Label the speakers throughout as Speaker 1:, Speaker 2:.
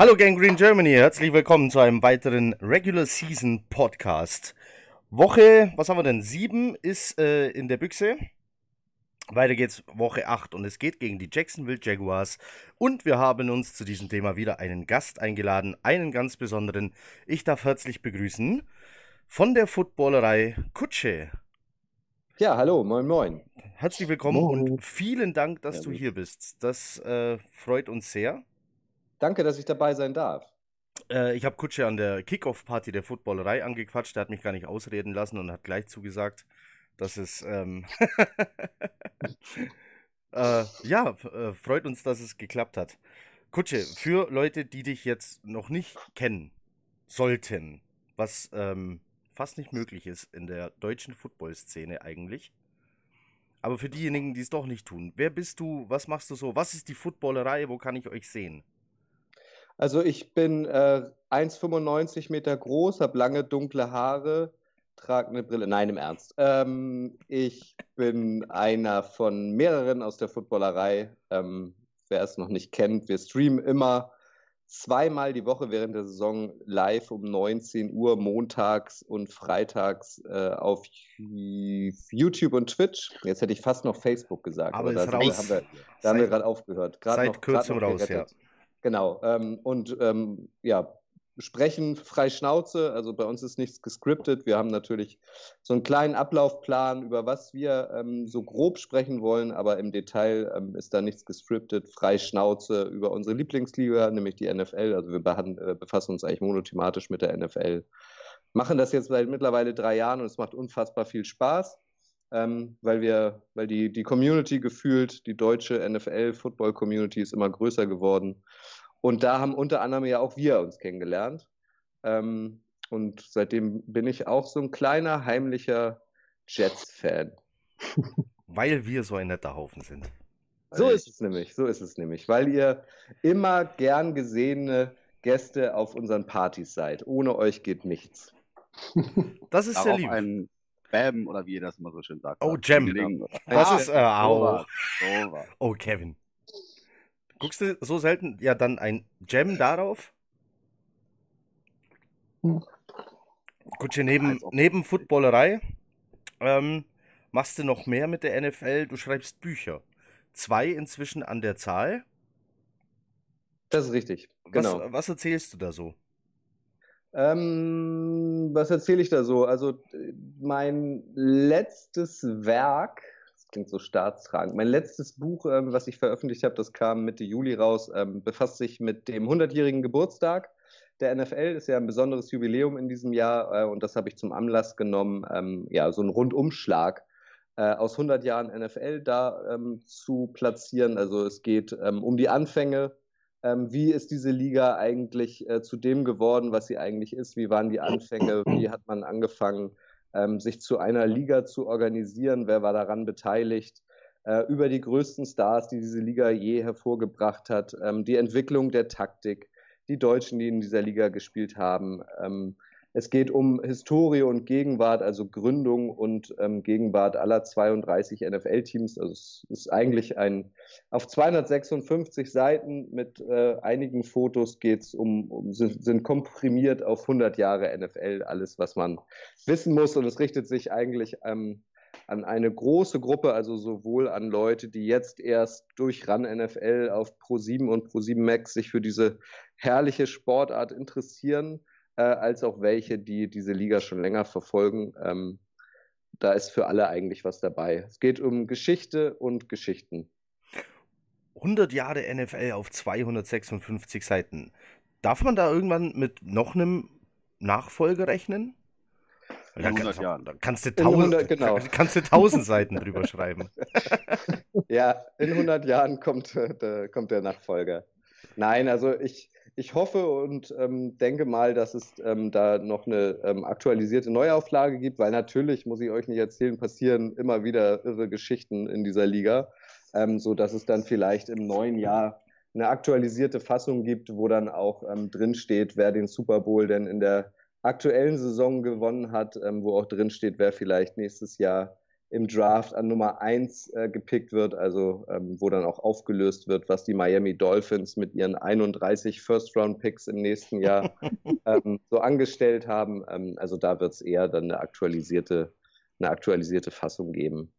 Speaker 1: Hallo Gang Green Germany, herzlich willkommen zu einem weiteren Regular Season Podcast. Woche, was haben wir denn? Sieben ist äh, in der Büchse. Weiter geht's Woche 8 und es geht gegen die Jacksonville Jaguars. Und wir haben uns zu diesem Thema wieder einen Gast eingeladen, einen ganz besonderen. Ich darf herzlich begrüßen von der Footballerei Kutsche.
Speaker 2: Ja, hallo, moin, moin.
Speaker 1: Herzlich willkommen moin. und vielen Dank, dass ja, du hier bist. Das äh, freut uns sehr.
Speaker 2: Danke, dass ich dabei sein darf.
Speaker 1: Äh, ich habe Kutsche an der Kickoff-Party der Footballerei angequatscht. Der hat mich gar nicht ausreden lassen und hat gleich zugesagt, dass es. Ähm äh, ja, äh, freut uns, dass es geklappt hat. Kutsche, für Leute, die dich jetzt noch nicht kennen sollten, was ähm, fast nicht möglich ist in der deutschen Football-Szene eigentlich. Aber für diejenigen, die es doch nicht tun, wer bist du? Was machst du so? Was ist die Footballerei? Wo kann ich euch sehen?
Speaker 2: Also ich bin äh, 1,95 Meter groß, habe lange dunkle Haare, trage eine Brille. Nein, im Ernst. Ähm, ich bin einer von mehreren aus der Footballerei. Ähm, wer es noch nicht kennt, wir streamen immer zweimal die Woche während der Saison live um 19 Uhr montags und freitags äh, auf YouTube und Twitch. Jetzt hätte ich fast noch Facebook gesagt,
Speaker 1: aber, aber da,
Speaker 2: raus. haben wir, da haben wir gerade aufgehört.
Speaker 1: Grad seit noch, kurzem raus, ja.
Speaker 2: Genau. Ähm, und ähm, ja, sprechen frei Schnauze. Also bei uns ist nichts gescriptet. Wir haben natürlich so einen kleinen Ablaufplan, über was wir ähm, so grob sprechen wollen, aber im Detail ähm, ist da nichts gescriptet. Frei Schnauze über unsere Lieblingsliga, nämlich die NFL. Also wir äh, befassen uns eigentlich monothematisch mit der NFL. Machen das jetzt seit mittlerweile drei Jahren und es macht unfassbar viel Spaß. Ähm, weil wir, weil die, die Community gefühlt, die deutsche NFL-Football-Community ist immer größer geworden. Und da haben unter anderem ja auch wir uns kennengelernt. Ähm, und seitdem bin ich auch so ein kleiner, heimlicher Jets-Fan.
Speaker 1: Weil wir so ein netter Haufen sind.
Speaker 2: So ist es nämlich, so ist es nämlich. Weil ihr immer gern gesehene Gäste auf unseren Partys seid. Ohne euch geht nichts.
Speaker 1: Das ist sehr lieb.
Speaker 3: Ein Bam oder wie ihr das immer so schön sagt.
Speaker 1: Oh, Jam. Das ist, äh, au. Oh, Kevin. Guckst du so selten ja dann ein Gem darauf? Hm. Kutsche, neben, neben Footballerei ähm, machst du noch mehr mit der NFL. Du schreibst Bücher. Zwei inzwischen an der Zahl.
Speaker 2: Das ist richtig. Genau.
Speaker 1: Was, was erzählst du da so?
Speaker 2: Ähm, was erzähle ich da so? Also, mein letztes Werk klingt so staatstragend. Mein letztes Buch, ähm, was ich veröffentlicht habe, das kam Mitte Juli raus, ähm, befasst sich mit dem 100-jährigen Geburtstag der NFL. Ist ja ein besonderes Jubiläum in diesem Jahr äh, und das habe ich zum Anlass genommen, ähm, ja, so einen Rundumschlag äh, aus 100 Jahren NFL da ähm, zu platzieren. Also es geht ähm, um die Anfänge. Ähm, wie ist diese Liga eigentlich äh, zu dem geworden, was sie eigentlich ist? Wie waren die Anfänge? Wie hat man angefangen? ähm, sich zu einer Liga zu organisieren, wer war daran beteiligt, äh, über die größten Stars, die diese Liga je hervorgebracht hat, ähm, die Entwicklung der Taktik, die Deutschen, die in dieser Liga gespielt haben, ähm, es geht um Historie und Gegenwart, also Gründung und ähm, Gegenwart aller 32 NFL-Teams. Also es ist eigentlich ein auf 256 Seiten mit äh, einigen Fotos geht es um, um sind, sind, komprimiert auf 100 Jahre NFL alles, was man wissen muss. Und es richtet sich eigentlich ähm, an eine große Gruppe, also sowohl an Leute, die jetzt erst durch Run NFL auf Pro7 und Pro7 Max sich für diese herrliche Sportart interessieren äh, als auch welche, die diese Liga schon länger verfolgen. Ähm, da ist für alle eigentlich was dabei. Es geht um Geschichte und Geschichten.
Speaker 1: 100 Jahre NFL auf 256 Seiten. Darf man da irgendwann mit noch einem Nachfolger rechnen?
Speaker 3: In 100 kann, Jahren.
Speaker 1: Da kannst du tausend, genau. kannst du tausend Seiten drüber schreiben.
Speaker 2: ja, in 100 Jahren kommt, äh, kommt der Nachfolger. Nein, also ich, ich hoffe und ähm, denke mal, dass es ähm, da noch eine ähm, aktualisierte Neuauflage gibt, weil natürlich, muss ich euch nicht erzählen, passieren immer wieder irre Geschichten in dieser Liga, ähm, so dass es dann vielleicht im neuen Jahr eine aktualisierte Fassung gibt, wo dann auch ähm, drin steht, wer den Super Bowl denn in der aktuellen Saison gewonnen hat, ähm, wo auch drin steht, wer vielleicht nächstes Jahr im Draft an Nummer 1 äh, gepickt wird, also ähm, wo dann auch aufgelöst wird, was die Miami Dolphins mit ihren 31 First-Round-Picks im nächsten Jahr ähm, so angestellt haben. Ähm, also da wird es eher dann eine aktualisierte, eine aktualisierte Fassung geben.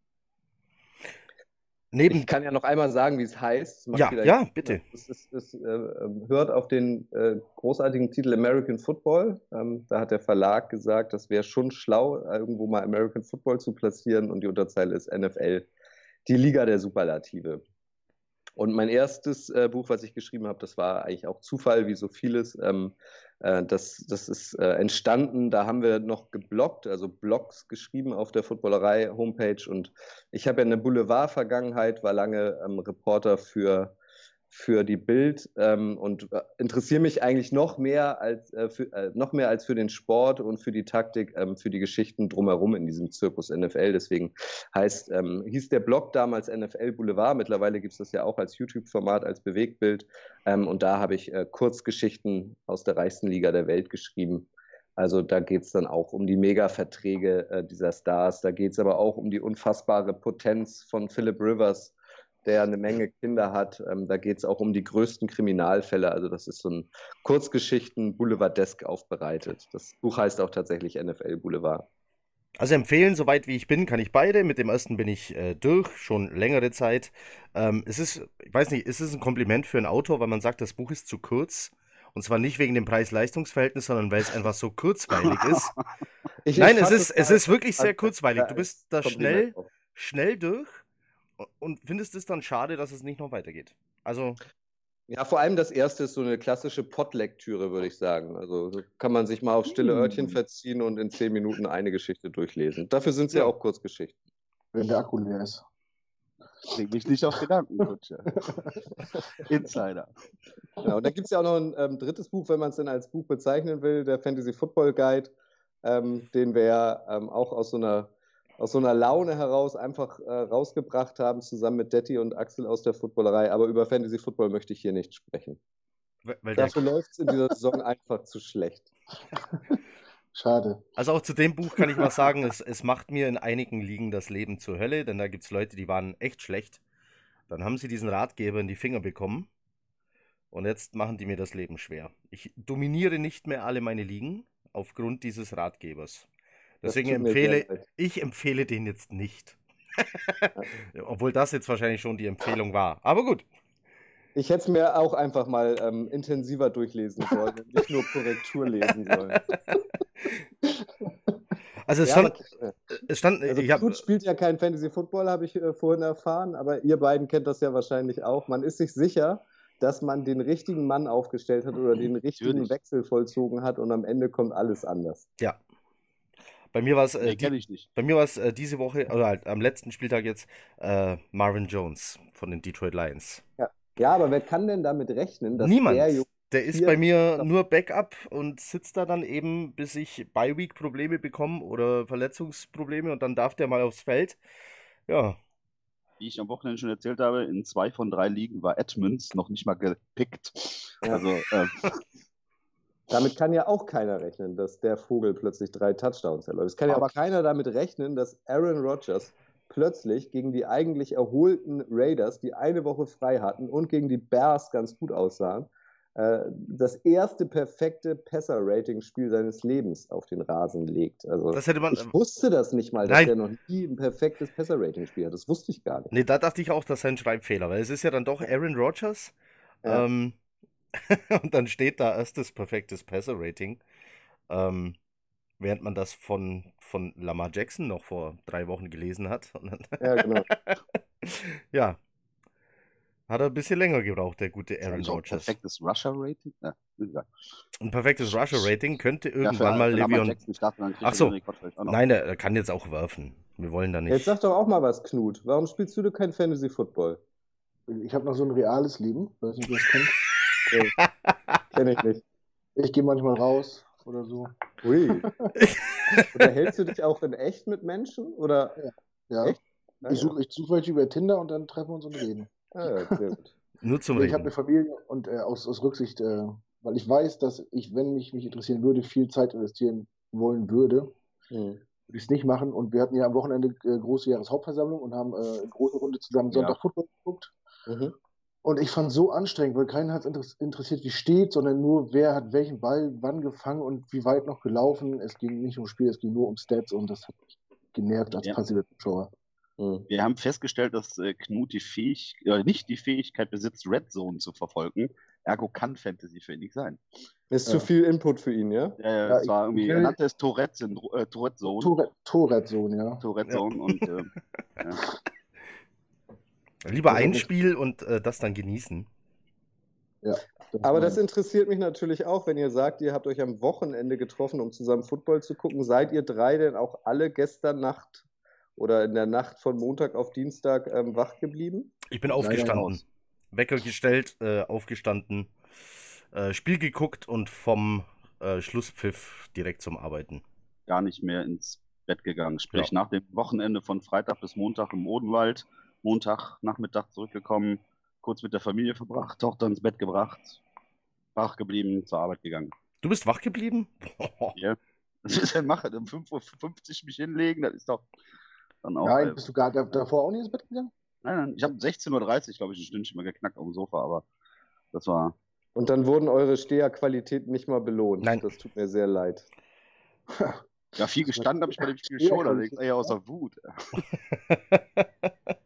Speaker 2: Neben ich kann ja noch einmal sagen, wie es heißt.
Speaker 1: Ja, ja, bitte.
Speaker 2: Es, es, es äh, hört auf den äh, großartigen Titel American Football. Ähm, da hat der Verlag gesagt, das wäre schon schlau, irgendwo mal American Football zu platzieren und die Unterzeile ist NFL, die Liga der Superlative. Und mein erstes äh, Buch, was ich geschrieben habe, das war eigentlich auch Zufall, wie so vieles. Ähm, äh, das, das ist äh, entstanden, da haben wir noch geblockt, also Blogs geschrieben auf der Footballerei-Homepage. Und ich habe ja eine Boulevard-Vergangenheit, war lange ähm, Reporter für für die Bild ähm, und äh, interessiere mich eigentlich noch mehr als äh, für, äh, noch mehr als für den Sport und für die Taktik, ähm, für die Geschichten drumherum in diesem Zirkus NFL. Deswegen heißt ähm, hieß der Blog damals NFL Boulevard. Mittlerweile gibt es das ja auch als YouTube-Format, als Bewegtbild. Ähm, und da habe ich äh, Kurzgeschichten aus der reichsten Liga der Welt geschrieben. Also da geht es dann auch um die Mega-Verträge äh, dieser Stars. Da geht es aber auch um die unfassbare Potenz von Philip Rivers der eine Menge Kinder hat. Ähm, da geht es auch um die größten Kriminalfälle. Also das ist so ein Kurzgeschichten Boulevardesk aufbereitet. Das Buch heißt auch tatsächlich NFL Boulevard.
Speaker 1: Also empfehlen, soweit wie ich bin, kann ich beide. Mit dem ersten bin ich äh, durch, schon längere Zeit. Ähm, es ist, ich weiß nicht, ist es ein Kompliment für einen Autor, weil man sagt, das Buch ist zu kurz? Und zwar nicht wegen dem Preis-Leistungs-Verhältnis, sondern weil es einfach so kurzweilig ist. ich, Nein, es ist, es ist wirklich sehr kurzweilig. Du bist da schnell, schnell durch und findest es dann schade, dass es nicht noch weitergeht? Also.
Speaker 2: Ja, vor allem das erste ist so eine klassische Pottlektüre, würde ich sagen. Also kann man sich mal auf stille Örtchen hm. verziehen und in zehn Minuten eine Geschichte durchlesen. Dafür sind sie ja auch Kurzgeschichten.
Speaker 4: Wenn der Akku leer ist.
Speaker 3: Bring mich nicht auf Gedanken, Insider.
Speaker 2: Genau, und da gibt es ja auch noch ein ähm, drittes Buch, wenn man es denn als Buch bezeichnen will, der Fantasy Football Guide, ähm, den wir ja ähm, auch aus so einer aus so einer Laune heraus einfach äh, rausgebracht haben, zusammen mit Detti und Axel aus der Footballerei. Aber über Fantasy Football möchte ich hier nicht sprechen. Weil Dafür läuft es in dieser Saison einfach zu schlecht.
Speaker 4: Schade.
Speaker 1: Also auch zu dem Buch kann ich mal sagen, es, es macht mir in einigen Ligen das Leben zur Hölle, denn da gibt es Leute, die waren echt schlecht. Dann haben sie diesen Ratgeber in die Finger bekommen und jetzt machen die mir das Leben schwer. Ich dominiere nicht mehr alle meine Ligen aufgrund dieses Ratgebers. Deswegen empfehle ich empfehle den jetzt nicht. Obwohl das jetzt wahrscheinlich schon die Empfehlung war. Aber gut.
Speaker 2: Ich hätte es mir auch einfach mal ähm, intensiver durchlesen sollen nicht nur Korrektur lesen sollen.
Speaker 1: Also es ja, stand, aber, äh, es stand
Speaker 2: also
Speaker 1: ich hab,
Speaker 2: spielt ja kein Fantasy Football, habe ich äh, vorhin erfahren, aber ihr beiden kennt das ja wahrscheinlich auch. Man ist sich sicher, dass man den richtigen Mann aufgestellt hat oder den richtigen. Wechsel vollzogen hat und am Ende kommt alles anders.
Speaker 1: Ja, bei mir war es äh, die, bei mir war es äh, diese Woche oder halt am letzten Spieltag jetzt äh, Marvin Jones von den Detroit Lions.
Speaker 2: Ja. ja, aber wer kann denn damit rechnen,
Speaker 1: dass Niemand. der der ist bei mir nur Backup und sitzt da dann eben, bis ich Bi-Week-Probleme bekomme oder Verletzungsprobleme und dann darf der mal aufs Feld. Ja.
Speaker 3: Wie ich am Wochenende schon erzählt habe, in zwei von drei Ligen war Edmonds noch nicht mal gepickt. Also, äh,
Speaker 2: damit kann ja auch keiner rechnen, dass der Vogel plötzlich drei Touchdowns erläuft. Es kann ja auch keiner damit rechnen, dass Aaron Rodgers plötzlich gegen die eigentlich erholten Raiders, die eine Woche frei hatten und gegen die Bears ganz gut aussahen, äh, das erste perfekte Passer-Rating-Spiel seines Lebens auf den Rasen legt. Also
Speaker 1: das hätte man,
Speaker 2: ich wusste das nicht mal, dass nein. er noch nie ein perfektes Passer-Rating-Spiel hat. Das wusste ich gar nicht.
Speaker 1: Nee, da dachte ich auch, das ist ein Schreibfehler, weil es ist ja dann doch Aaron Rodgers. Ja. Ähm, und dann steht da erstes perfektes Passer-Rating. Ähm, während man das von, von Lamar Jackson noch vor drei Wochen gelesen hat.
Speaker 2: ja, genau.
Speaker 1: ja. Hat er ein bisschen länger gebraucht, der gute Aaron Rodgers.
Speaker 3: Ein perfektes Rusher-Rating? Ja,
Speaker 1: ein perfektes Rusher-Rating könnte irgendwann ja, mal Levion. Achso, nein, er kann jetzt auch werfen. Wir wollen da nicht.
Speaker 2: Jetzt sag doch auch mal was, Knut. Warum spielst du kein Fantasy-Football?
Speaker 4: Ich habe noch so ein reales Leben, weiß nicht, ob ihr das kennt.
Speaker 2: Nee, Kenne ich nicht.
Speaker 4: Ich gehe manchmal raus oder so.
Speaker 2: Ui. oder hältst du dich auch in echt mit Menschen? Oder?
Speaker 4: Ja. ja. Ich suche ich such welche über Tinder und dann treffen wir uns und reden.
Speaker 2: Ah, ja, sehr gut.
Speaker 1: Nur zum
Speaker 4: Reden. Ich habe eine Familie und äh, aus, aus Rücksicht, äh, weil ich weiß, dass ich, wenn mich, mich interessieren würde, viel Zeit investieren wollen würde. Hm. würde ich es nicht machen. Und wir hatten ja am Wochenende äh, große Jahreshauptversammlung und haben äh, eine große Runde zusammen Sonntag
Speaker 3: Ja.
Speaker 4: Football geguckt.
Speaker 2: Mhm.
Speaker 4: Und ich fand es so anstrengend, weil keinen hat es interessiert, wie steht, sondern nur, wer hat welchen Ball wann gefangen und wie weit noch gelaufen. Es ging nicht ums Spiel, es ging nur um Stats und das hat mich genervt als
Speaker 3: Ja.
Speaker 4: passiver Zuschauer.
Speaker 2: Mhm.
Speaker 3: Wir haben festgestellt, dass äh, Knut die Fähigkeit, äh, nicht die Fähigkeit besitzt, Red Zone zu verfolgen. Ergo kann Fantasy für ihn nicht sein.
Speaker 2: Ist
Speaker 4: Ja.
Speaker 2: zu viel Input für ihn, ja?
Speaker 3: Äh,
Speaker 4: Ja,
Speaker 3: es war irgendwie, er nannte es Tourette, äh, Tourette Zone.
Speaker 4: Tourette- Tourette-Zone, ja.
Speaker 3: Tourette Zone und äh, ja.
Speaker 1: Lieber ein Spiel und äh, das dann genießen.
Speaker 2: Aber
Speaker 4: war-
Speaker 2: das interessiert mich natürlich auch, wenn ihr sagt, ihr habt euch am Wochenende getroffen, um zusammen Football zu gucken. Seid ihr drei denn auch alle gestern Nacht oder in der Nacht von Montag auf Dienstag ähm, wach geblieben?
Speaker 1: Ich bin aufgestanden.
Speaker 3: raus.
Speaker 1: Wecker gestellt, äh, aufgestanden, äh, Spiel geguckt und vom äh, Schlusspfiff direkt zum Arbeiten.
Speaker 3: gar nicht mehr ins Bett gegangen. Sprich,
Speaker 1: Ja.
Speaker 3: nach dem Wochenende von Freitag bis Montag im Odenwald, Montag Nachmittag zurückgekommen, kurz mit der Familie verbracht, Tochter ins Bett gebracht, wach geblieben, zur Arbeit gegangen.
Speaker 1: Du bist wach geblieben?
Speaker 3: Ja. Was ist denn machen? Um 5.50 Uhr mich hinlegen, das ist doch dann auch.
Speaker 4: Ja,
Speaker 3: äh,
Speaker 4: bist du gar da- davor auch nicht ins Bett gegangen?
Speaker 3: nein, nein, ich habe 16.30 Uhr, glaube ich, ein Stündchen mal geknackt auf dem Sofa, aber das war.
Speaker 2: Und dann wurden eure Steherqualitäten nicht mal belohnt.
Speaker 1: Nein.
Speaker 2: Das tut mir sehr leid.
Speaker 3: Ja, viel gestanden habe ich bei dem Spiel
Speaker 4: Ja,
Speaker 3: schon, allerdings eher außer Wut.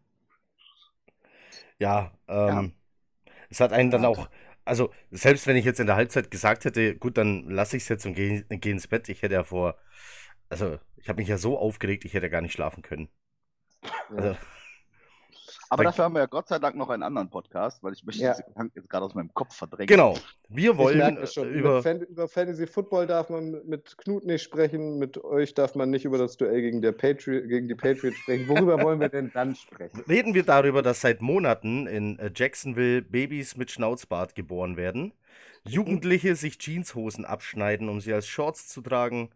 Speaker 1: ja, ähm, es hat einen dann auch, also selbst wenn ich jetzt in der Halbzeit gesagt hätte, gut, dann lasse ich es jetzt und gehe geh ins Bett, ich hätte ja vor, also ich habe mich ja so aufgeregt, ich hätte ja gar nicht schlafen können. Also,
Speaker 3: Aber
Speaker 1: Danke.
Speaker 3: dafür haben wir ja Gott sei Dank noch einen anderen Podcast, weil ich möchte
Speaker 2: Ja.
Speaker 3: diese Gedanken jetzt gerade aus meinem Kopf verdrängen.
Speaker 1: genau, wir
Speaker 2: Ich
Speaker 1: wollen
Speaker 2: merke das schon.
Speaker 1: äh, über,
Speaker 2: Fan über Fantasy Football darf man mit Knut nicht sprechen, mit euch darf man nicht über das Duell gegen, der Patri gegen die Patriots sprechen. Worüber wollen wir denn dann sprechen?
Speaker 1: reden wir darüber, dass seit Monaten in äh, Jacksonville Babys mit Schnauzbart geboren werden, Jugendliche sich Jeanshosen abschneiden, um sie als Shorts zu tragen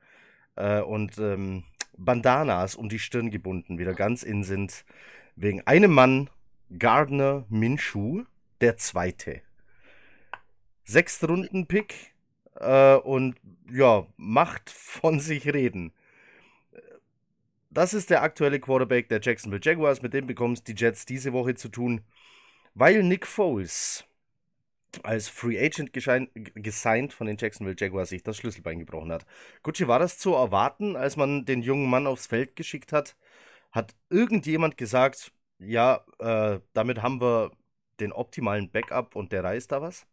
Speaker 1: äh, und ähm, Bandanas um die Stirn gebunden wieder ganz in sind, wegen einem Mann, Gardner Minshew, der Zweite. Sechstrunden-Pick äh, und ja, macht von sich reden. Das ist der aktuelle Quarterback der Jacksonville Jaguars. Mit dem bekommst die Jets diese Woche zu tun, weil Nick Foles als Free Agent gesigned von den Jacksonville Jaguars sich das Schlüsselbein gebrochen hat. Gucci, war das zu erwarten, als man den jungen Mann aufs Feld geschickt hat? Hat irgendjemand gesagt, ja, äh, damit haben wir den optimalen Backup und der reißt da was?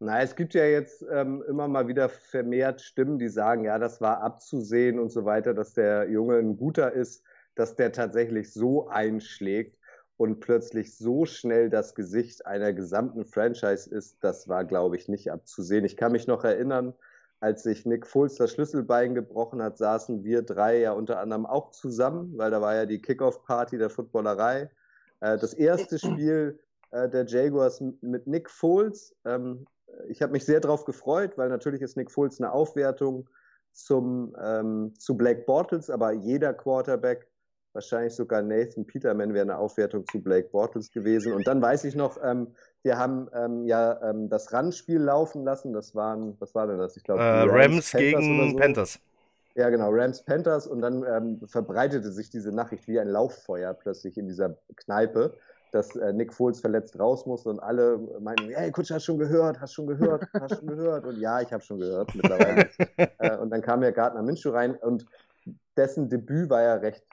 Speaker 2: Na, es gibt ja jetzt ähm, immer mal wieder vermehrt Stimmen, die sagen, ja, das war abzusehen und so weiter, dass der Junge ein guter ist, dass der tatsächlich so einschlägt und plötzlich so schnell das Gesicht einer gesamten Franchise ist, das war, glaube ich, nicht abzusehen. Ich kann mich noch erinnern, als sich Nick Foles das Schlüsselbein gebrochen hat, saßen wir drei ja unter anderem auch zusammen, weil da war ja die Kickoff-Party der Footballerei. Äh, das erste Spiel äh, der Jaguars mit Nick Foles. Ähm, ich habe mich sehr darauf gefreut, weil natürlich ist Nick Foles eine Aufwertung zum, ähm, zu Blake Bortles, aber jeder Quarterback, wahrscheinlich sogar Nathan Peterman, wäre eine Aufwertung zu Blake Bortles gewesen. Und dann weiß ich noch, ähm, wir haben ähm, ja ähm, das Run-Spiel laufen lassen. Das waren, was war denn das? Ich glaube,
Speaker 1: Äh, Rams,
Speaker 2: Panthers oder
Speaker 1: gegen
Speaker 2: so.
Speaker 1: Panthers.
Speaker 2: Ja, genau, Rams Panthers und dann ähm, verbreitete sich diese Nachricht wie ein Lauffeuer plötzlich in dieser Kneipe, dass äh, Nick Foles verletzt raus musste und alle meinten, hey, Kutscher, hast schon gehört, hast schon gehört, hast schon gehört und ja, ich habe schon gehört mittlerweile. äh, und dann kam ja Gardner Minshew rein und dessen Debüt war ja recht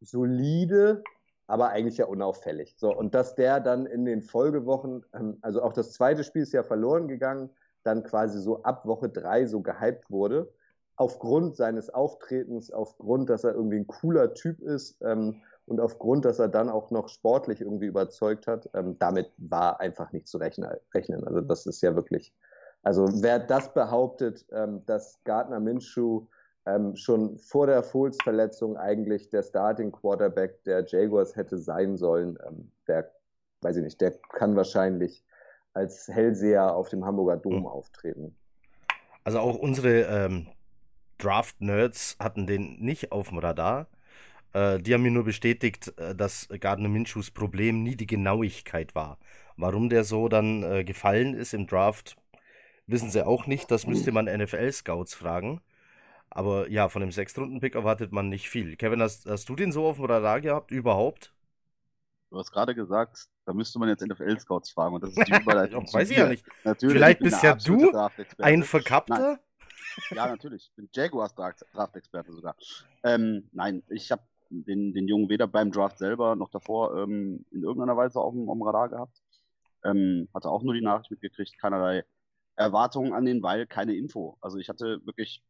Speaker 2: solide, aber eigentlich ja unauffällig. So, und dass der dann in den Folgewochen, ähm, also auch das zweite Spiel ist ja verloren gegangen, dann quasi so ab Woche drei so gehypt wurde, aufgrund seines Auftretens, aufgrund, dass er irgendwie ein cooler Typ ist ähm, und aufgrund, dass er dann auch noch sportlich irgendwie überzeugt hat, ähm, damit war einfach nicht zu rechnen. Also das ist ja wirklich, also wer das behauptet, ähm, dass Gardner Minshew ähm, schon vor der Foles-Verletzung eigentlich der Starting Quarterback der Jaguars hätte sein sollen, ähm, der, weiß ich nicht, der kann wahrscheinlich als Hellseher auf dem Hamburger Dom
Speaker 1: Mhm.
Speaker 2: auftreten.
Speaker 1: Also auch unsere ähm, Draft-Nerds hatten den nicht auf dem Radar. Äh, die haben mir nur bestätigt, äh, dass Gardner Minshews Problem nie die Genauigkeit war. Warum der so dann äh, gefallen ist im Draft, wissen sie auch nicht. Das müsste man NFL-Scouts fragen. Aber ja, von dem Sechstrunden-Pick erwartet man nicht viel. Kevin, hast, hast du den so auf dem Radar gehabt? Überhaupt?
Speaker 3: Du hast gerade gesagt, da müsste man jetzt NFL-Scouts fragen und das ist die Überleitung.
Speaker 1: weiß ich ja nicht. Natürlich, Vielleicht bist ja du ein Verkappter?
Speaker 3: Ja, natürlich. Ich bin Jaguars Draft-Experte sogar. Ähm, nein, ich habe den, den Jungen weder beim Draft selber noch davor ähm, in irgendeiner Weise auf dem, auf dem Radar gehabt. Ähm, hatte auch nur die Nachricht mitgekriegt, keinerlei Erwartungen an den, weil keine Info. Also ich hatte wirklich,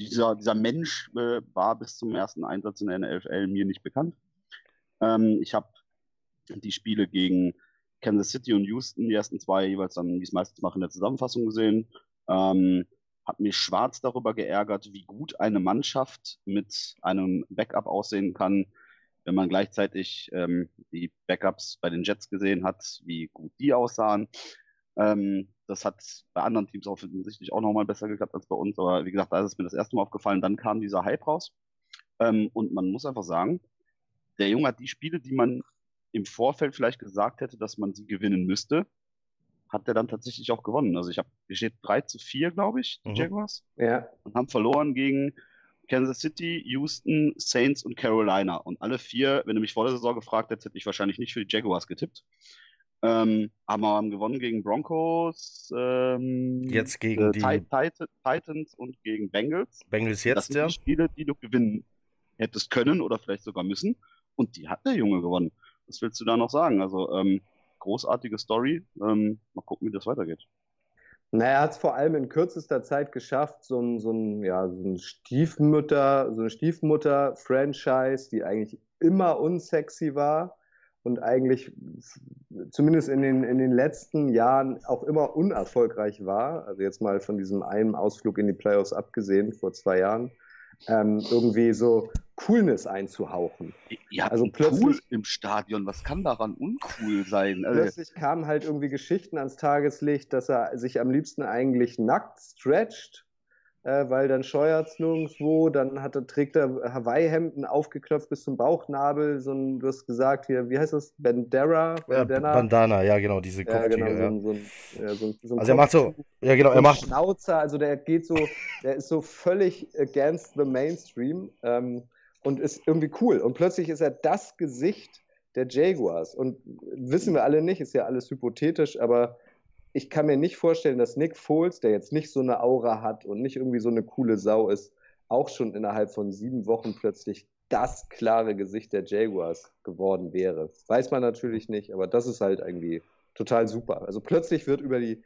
Speaker 3: dieser, dieser Mensch äh, war bis zum ersten Einsatz in der NFL mir nicht bekannt. Ähm, ich habe die Spiele gegen Kansas City und Houston, die ersten zwei jeweils dann, wie es meistens mache, in der Zusammenfassung gesehen. Ähm, habe mich schwarz darüber geärgert, wie gut eine Mannschaft mit einem Backup aussehen kann, wenn man gleichzeitig ähm, die Backups bei den Jets gesehen hat, wie gut die aussahen. Ähm, das hat bei anderen Teams offensichtlich auch nochmal besser geklappt als bei uns, aber wie gesagt, da ist es mir das erste Mal aufgefallen, dann kam dieser Hype raus. Ähm, und man muss einfach sagen, der Junge hat die Spiele, die man im Vorfeld vielleicht gesagt hätte, dass man sie gewinnen müsste, hat er dann tatsächlich auch gewonnen. Also ich habe, hier steht 3 zu 4, glaube ich, die mhm. Jaguars.
Speaker 2: Ja.
Speaker 3: Und haben verloren gegen Kansas City, Houston, Saints und Carolina. Und alle vier, wenn du mich vor der Saison gefragt hättest, hätte ich wahrscheinlich nicht für die Jaguars getippt. Ähm, aber haben gewonnen gegen Broncos, ähm,
Speaker 1: jetzt gegen äh, die
Speaker 3: Titans und gegen Bengals.
Speaker 1: Bengals jetzt,
Speaker 3: das sind ja. die Spiele, die du gewinnen hättest können oder vielleicht sogar müssen. Und die hat der Junge gewonnen. Was willst du da noch sagen? Also ähm, großartige Story. Ähm, mal gucken, wie das weitergeht.
Speaker 2: Naja, er hat es vor allem in kürzester Zeit geschafft, so ein, so ein, ja, so ein Stiefmutter, so eine Stiefmutter-Franchise, die eigentlich immer unsexy war und eigentlich zumindest in den, in den letzten Jahren auch immer unerfolgreich war. Also jetzt mal von diesem einen Ausflug in die Playoffs abgesehen vor zwei Jahren ähm, irgendwie so Coolness einzuhauchen.
Speaker 3: Ja, also plötzlich cool im Stadion, was kann daran uncool sein?
Speaker 2: Also plötzlich kamen halt irgendwie Geschichten ans Tageslicht, dass er sich am liebsten eigentlich nackt stretcht äh, weil dann scheuert es nirgendwo, dann hat trägt er Hawaii-Hemden aufgeknöpft bis zum Bauchnabel, so ein, du hast gesagt hier, wie heißt das, Bandera?
Speaker 1: Bandana, ja, Bandana, ja genau, diese
Speaker 2: Kopftücher. Ja, genau, so, ja. so,
Speaker 1: so, also er macht so, ja genau, er macht...
Speaker 2: Schnauzer, also der geht so, der ist so völlig against the Mainstream ähm, und ist irgendwie cool und plötzlich ist er das Gesicht der Jaguars und wissen wir alle nicht, ist ja alles hypothetisch, aber ich kann mir nicht vorstellen, dass Nick Foles, der jetzt nicht so eine Aura hat und nicht irgendwie so eine coole Sau ist, auch schon innerhalb von sieben Wochen plötzlich das klare Gesicht der Jaguars geworden wäre. Weiß man natürlich nicht, aber das ist halt irgendwie total super. Also plötzlich wird über die,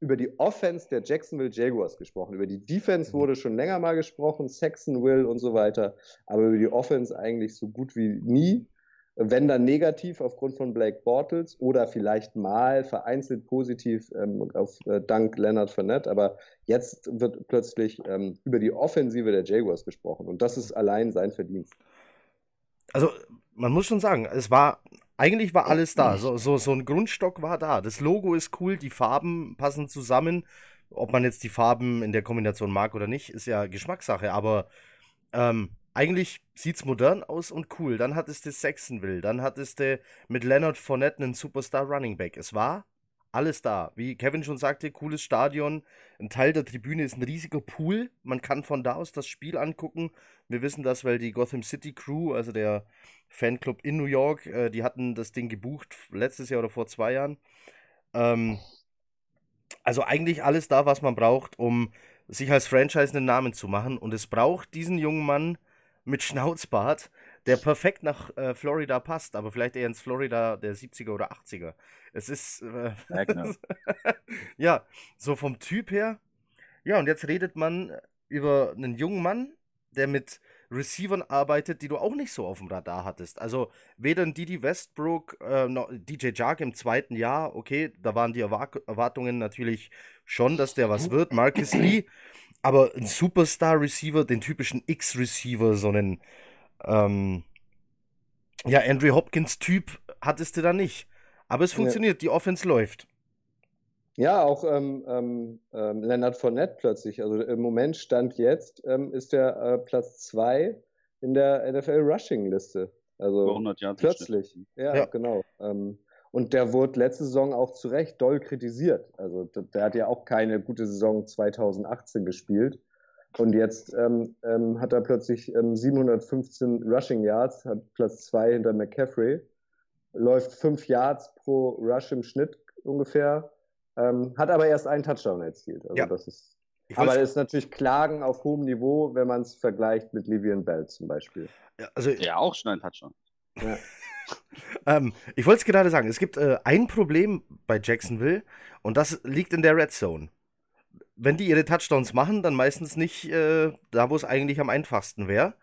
Speaker 2: über die Offense der Jacksonville Jaguars gesprochen. Über die Defense mhm. wurde schon länger mal gesprochen, Saxon Will und so weiter, aber über die Offense eigentlich so gut wie nie wenn dann negativ aufgrund von Blake Bortles oder vielleicht mal vereinzelt positiv ähm, auf äh, dank Leonard Fournette, aber jetzt wird plötzlich ähm, über die Offensive der Jaguars gesprochen und das ist allein sein Verdienst.
Speaker 1: Also man muss schon sagen, es war eigentlich war alles da, so, so, so ein Grundstock war da. Das Logo ist cool, die Farben passen zusammen. Ob man jetzt die Farben in der Kombination mag oder nicht, ist ja Geschmackssache, aber ähm, eigentlich sieht's modern aus und cool. Dann hattest du Saxonville, dann hattest du mit Leonard Fournette einen Superstar Running Back. Es war alles da. Wie Kevin schon sagte, cooles Stadion. Ein Teil der Tribüne ist ein riesiger Pool. Man kann von da aus das Spiel angucken. Wir wissen das, weil die Gotham City Crew, also der Fanclub in New York, äh, die hatten das Ding gebucht letztes Jahr oder vor zwei Jahren. Ähm, also eigentlich alles da, was man braucht, um sich als Franchise einen Namen zu machen. Und es braucht diesen jungen Mann, mit Schnauzbart, der perfekt nach äh, Florida passt, aber vielleicht eher ins Florida der 70er oder 80er. Es ist. Äh, ja, so vom Typ her. Ja, und jetzt redet man über einen jungen Mann, der mit Receivern arbeitet, die du auch nicht so auf dem Radar hattest. Also weder ein Didi Westbrook äh, noch DJ Jark im zweiten Jahr, okay, da waren die Erwartungen natürlich schon, dass der was wird. Marcus Lee aber ein Superstar-Receiver, den typischen X-Receiver, so einen, ähm, ja, Andrew Hopkins-Typ hattest du da nicht. Aber es funktioniert, ja. die Offense läuft.
Speaker 2: Ja, auch ähm, ähm, ähm Leonard Fournette plötzlich. Also im Moment stand jetzt, ähm, ist der äh, Platz 2 in der NFL-Rushing-Liste. Also plötzlich. Ja, ja, genau. Ähm, und der wurde letzte Saison auch zu Recht doll kritisiert. Also der hat ja auch keine gute Saison 2018 gespielt. Und jetzt ähm, ähm, hat er plötzlich ähm, 715 Rushing Yards, hat Platz 2 hinter McCaffrey, läuft 5 Yards pro Rush im Schnitt ungefähr, ähm, hat aber erst einen Touchdown erzielt. Also
Speaker 1: Ja.
Speaker 2: das ist, aber das ist natürlich Klagen auf hohem Niveau, wenn man es vergleicht mit Livian Bell zum Beispiel.
Speaker 1: ja, also
Speaker 3: Ja, auch schon ein Touchdown.
Speaker 2: Ja.
Speaker 1: Ähm, ich wollte es gerade sagen, es gibt äh, ein Problem bei Jacksonville und das liegt in der Red Zone. Wenn die ihre Touchdowns machen, dann meistens nicht äh, da, wo es eigentlich am einfachsten wäre.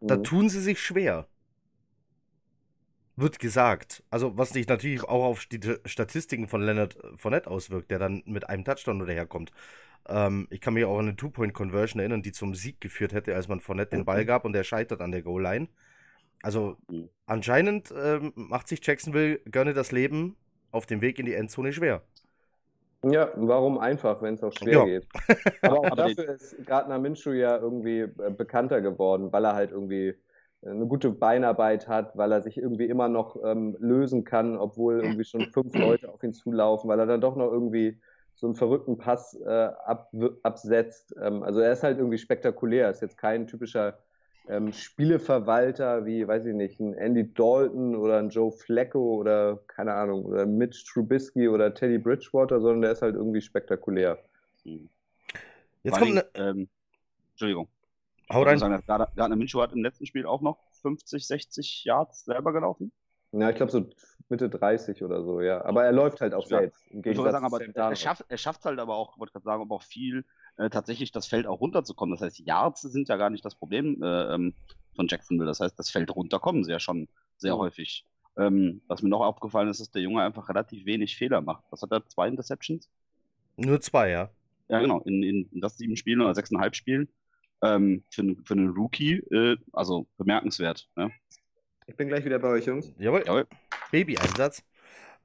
Speaker 1: Da
Speaker 2: Mhm.
Speaker 1: tun sie sich schwer. Wird gesagt. Also, was sich natürlich auch auf die Statistiken von Leonard Fournette auswirkt, der dann mit einem Touchdown nur daherkommt. Ähm, ich kann mich auch an eine Two-Point-Conversion erinnern, die zum Sieg geführt hätte, als man Fournette den Ball gab und der scheitert an der Goal-Line. Also,
Speaker 3: Mhm.
Speaker 1: anscheinend ähm, macht sich Jacksonville gerne das Leben auf dem Weg in die Endzone schwer.
Speaker 2: Ja, warum einfach, wenn es auch schwer
Speaker 1: Ja.
Speaker 2: geht? Aber auch dafür ist Gardner Minshew ja irgendwie äh, bekannter geworden, weil er halt irgendwie eine gute Beinarbeit hat, weil er sich irgendwie immer noch ähm, lösen kann, obwohl irgendwie schon fünf Leute auf ihn zulaufen, weil er dann doch noch irgendwie so einen verrückten Pass äh, ab, absetzt. Ähm, also er ist halt irgendwie spektakulär. Ist jetzt kein typischer ähm, Spieleverwalter wie, weiß ich nicht, ein Andy Dalton oder ein Joe Flacco oder keine Ahnung, oder Mitch Trubisky oder Teddy Bridgewater, sondern der ist halt irgendwie spektakulär.
Speaker 3: Mhm.
Speaker 1: Jetzt
Speaker 3: Vor
Speaker 1: kommt
Speaker 3: allem,
Speaker 1: eine.
Speaker 3: ähm, Entschuldigung.
Speaker 1: Hau rein.
Speaker 3: sagen, Gardner Minshew hat im letzten Spiel auch noch 50, 60 Yards selber gelaufen.
Speaker 2: Ja, ich glaube so Mitte 30 oder so, ja. Aber er läuft halt auch
Speaker 3: Ja.
Speaker 2: selbst. Im
Speaker 3: Ich
Speaker 2: Gegensatz
Speaker 3: sagen, aber er schafft er schafft halt aber auch, wollte gerade sagen, aber auch viel äh, tatsächlich das Feld auch runterzukommen. Das heißt, Yards sind ja gar nicht das Problem äh, ähm, von Jacksonville. Das heißt, das Feld runterkommen sie ja schon sehr
Speaker 2: Mhm.
Speaker 3: häufig. Ähm, was mir noch aufgefallen ist, dass der Junge einfach relativ wenig Fehler macht. Was hat er? Zwei Interceptions?
Speaker 1: Nur zwei, ja.
Speaker 3: Ja, genau. In, in, in das sieben Spielen oder sechseinhalb Spielen. Ähm, für, einen- für einen Rookie, äh, also bemerkenswert. Ne?
Speaker 2: Ich bin gleich wieder bei euch, Jungs.
Speaker 1: Jawohl.
Speaker 3: Jawohl.
Speaker 1: Baby-Einsatz.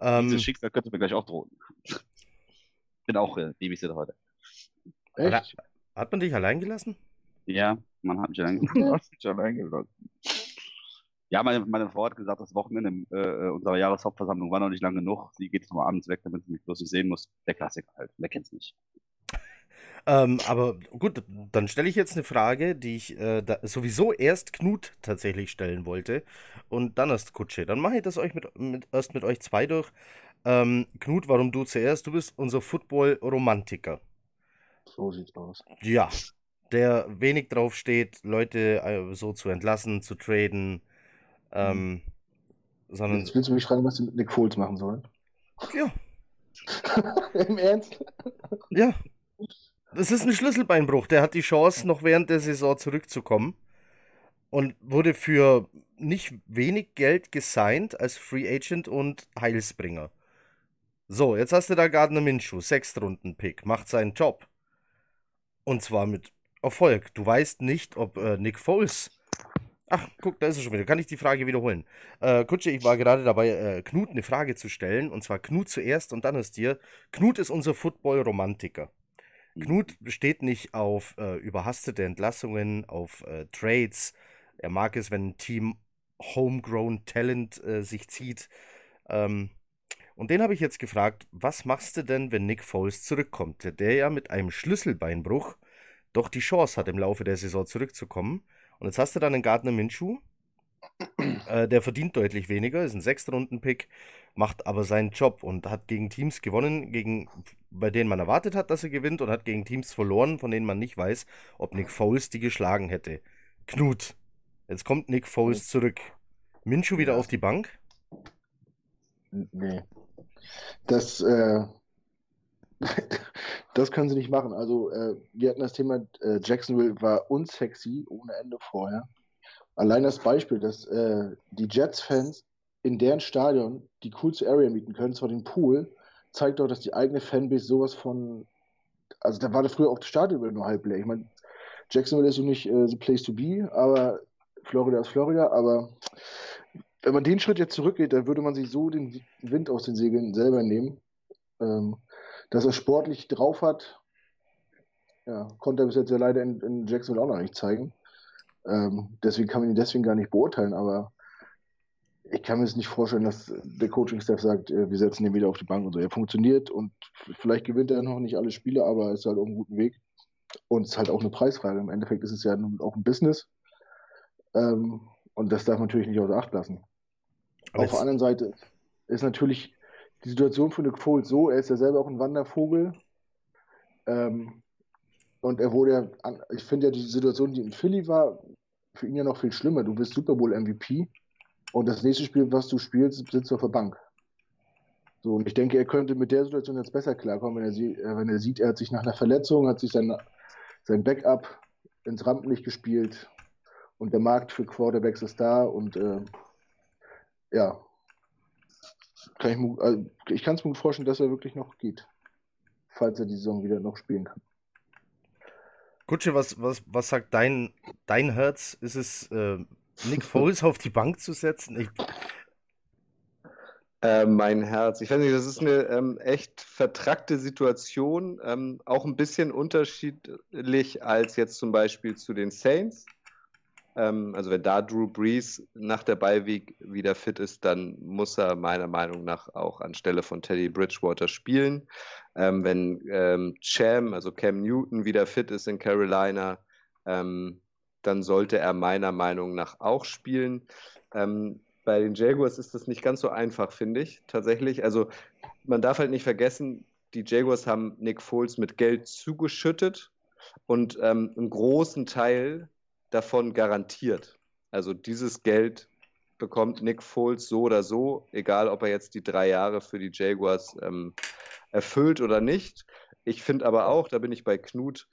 Speaker 1: Ähm,
Speaker 3: Dieses Schicksal könnte mir gleich auch drohen. Bin auch äh, Babysitter heute.
Speaker 4: Echt?
Speaker 1: hat man dich allein gelassen?
Speaker 3: Ja, man hat mich allein, man hat mich allein gelassen. Ja, meine, meine Frau hat gesagt, das Wochenende äh, unserer Jahreshauptversammlung war noch nicht lang genug. Sie geht jetzt mal abends weg, damit sie mich bloß nicht sehen muss. Der Klassiker halt. Wer kennt's nicht?
Speaker 1: Ähm, aber gut, dann stelle ich jetzt eine Frage, die ich äh, da sowieso erst Knut tatsächlich stellen wollte und dann erst Kutsche. Dann mache ich das euch mit, mit, erst mit euch zwei durch. Ähm, Knut, warum du zuerst? Du bist unser Football-Romantiker.
Speaker 4: So sieht's aus.
Speaker 1: Ja, der wenig drauf steht, Leute äh, so zu entlassen, zu traden, ähm, sondern
Speaker 4: Jetzt willst du mich fragen, was sie mit Nick Foles machen sollen?
Speaker 1: ja,
Speaker 4: Im Ernst?
Speaker 1: ja. Das ist ein Schlüsselbeinbruch. Der hat die Chance, noch während der Saison zurückzukommen und wurde für nicht wenig Geld gesigned als Free Agent und Heilsbringer. So, jetzt hast du da Gardner Minshew, Sechstrunden-Pick, macht seinen Job. Und zwar mit Erfolg. Du weißt nicht, ob äh, Nick Foles. Ach, guck, da ist er schon wieder. Kann ich die Frage wiederholen? Äh, Kutsche, ich war gerade dabei, äh, Knut eine Frage zu stellen. Und zwar Knut zuerst und dann ist dir. Knut ist unser Football-Romantiker. Knut steht nicht auf äh, überhastete Entlassungen, auf äh, Trades. Er mag es, wenn ein Team Homegrown Talent äh, sich zieht. Ähm, und den habe ich jetzt gefragt, was machst du denn, wenn Nick Foles zurückkommt, der- ja mit einem Schlüsselbeinbruch doch die Chance hat, im Laufe der Saison zurückzukommen. Und jetzt hast du dann einen Gardner Minshew, äh, der verdient deutlich weniger, ist ein Sechstrunden-Pick, macht aber seinen Job und hat gegen Teams gewonnen, gegen, bei denen man erwartet hat, dass er gewinnt, und hat gegen Teams verloren, von denen man nicht weiß, ob Nick Foles die geschlagen hätte. Knut, jetzt kommt Nick Foles zurück. Minshew wieder auf die Bank?
Speaker 4: Nee. Das, äh, das können sie nicht machen. Also, äh, wir hatten das Thema, äh, Jacksonville war unsexy ohne Ende vorher. Allein das Beispiel, dass äh, die Jets-Fans in deren Stadion die coolste Area mieten können, zwar den Pool, zeigt doch, dass die eigene Fanbase sowas von. Also, da war da früher auch das Stadion nur halb leer. Ich meine, Jacksonville ist so nicht äh, the place to be, aber Florida ist Florida, aber wenn man den Schritt jetzt zurückgeht, dann würde man sich so den Wind aus den Segeln selber nehmen. Ähm, dass er sportlich drauf hat, ja, konnte er bis jetzt ja leider in, in Jacksonville auch noch nicht zeigen. Ähm, deswegen kann man ihn deswegen gar nicht beurteilen, aber ich kann mir es nicht vorstellen, dass der Coaching-Staff sagt, äh, wir setzen ihn wieder auf die Bank und so. Er funktioniert und vielleicht gewinnt er noch nicht alle Spiele, aber ist halt auf einem guten Weg. Und es ist halt auch eine Preisfrage. Im Endeffekt ist es ja auch ein Business. Ähm, und das darf man natürlich nicht außer Acht lassen. Auf der anderen Seite ist natürlich die Situation für Nick Foles so, er ist ja selber auch ein Wandervogel. Ähm, und er wurde ja, an, ich finde ja die Situation, die in Philly war, für ihn ja noch viel schlimmer. Du bist Super Bowl MVP und das nächste Spiel, was du spielst, sitzt du auf der Bank. So, und ich denke, er könnte mit der Situation jetzt besser klarkommen, wenn er, sie, äh, wenn er sieht, er hat sich nach einer Verletzung, hat sich sein, sein Backup ins Rampenlicht gespielt und der Markt für Quarterbacks ist da und äh, ja, kann ich, also ich kann es mir gut vorstellen, dass er wirklich noch geht, falls er die Saison wieder noch spielen kann.
Speaker 1: Kutsche, was, was, was sagt dein, dein Herz? Ist es, äh, Nick Foles auf die Bank zu setzen? Ich...
Speaker 2: Äh, mein Herz. Ich weiß nicht, das ist eine ähm, echt vertrackte Situation. Ähm, auch ein bisschen unterschiedlich als jetzt zum Beispiel zu den Saints. Ähm, also wenn da Drew Brees nach der Beiweg wieder fit ist, dann muss er meiner Meinung nach auch anstelle von Teddy Bridgewater spielen. Ähm, wenn ähm, Cham, also Cam Newton, wieder fit ist in Carolina, ähm, dann sollte er meiner Meinung nach auch spielen. Ähm, bei den Jaguars ist das nicht ganz so einfach, finde ich, tatsächlich. Also man darf halt nicht vergessen, die Jaguars haben Nick Foles mit Geld zugeschüttet und ähm, einen großen Teil davon garantiert. Also dieses Geld bekommt Nick Foles so oder so, egal ob er jetzt die drei Jahre für die Jaguars ähm, erfüllt oder nicht. Ich finde aber auch, da bin ich bei Knut,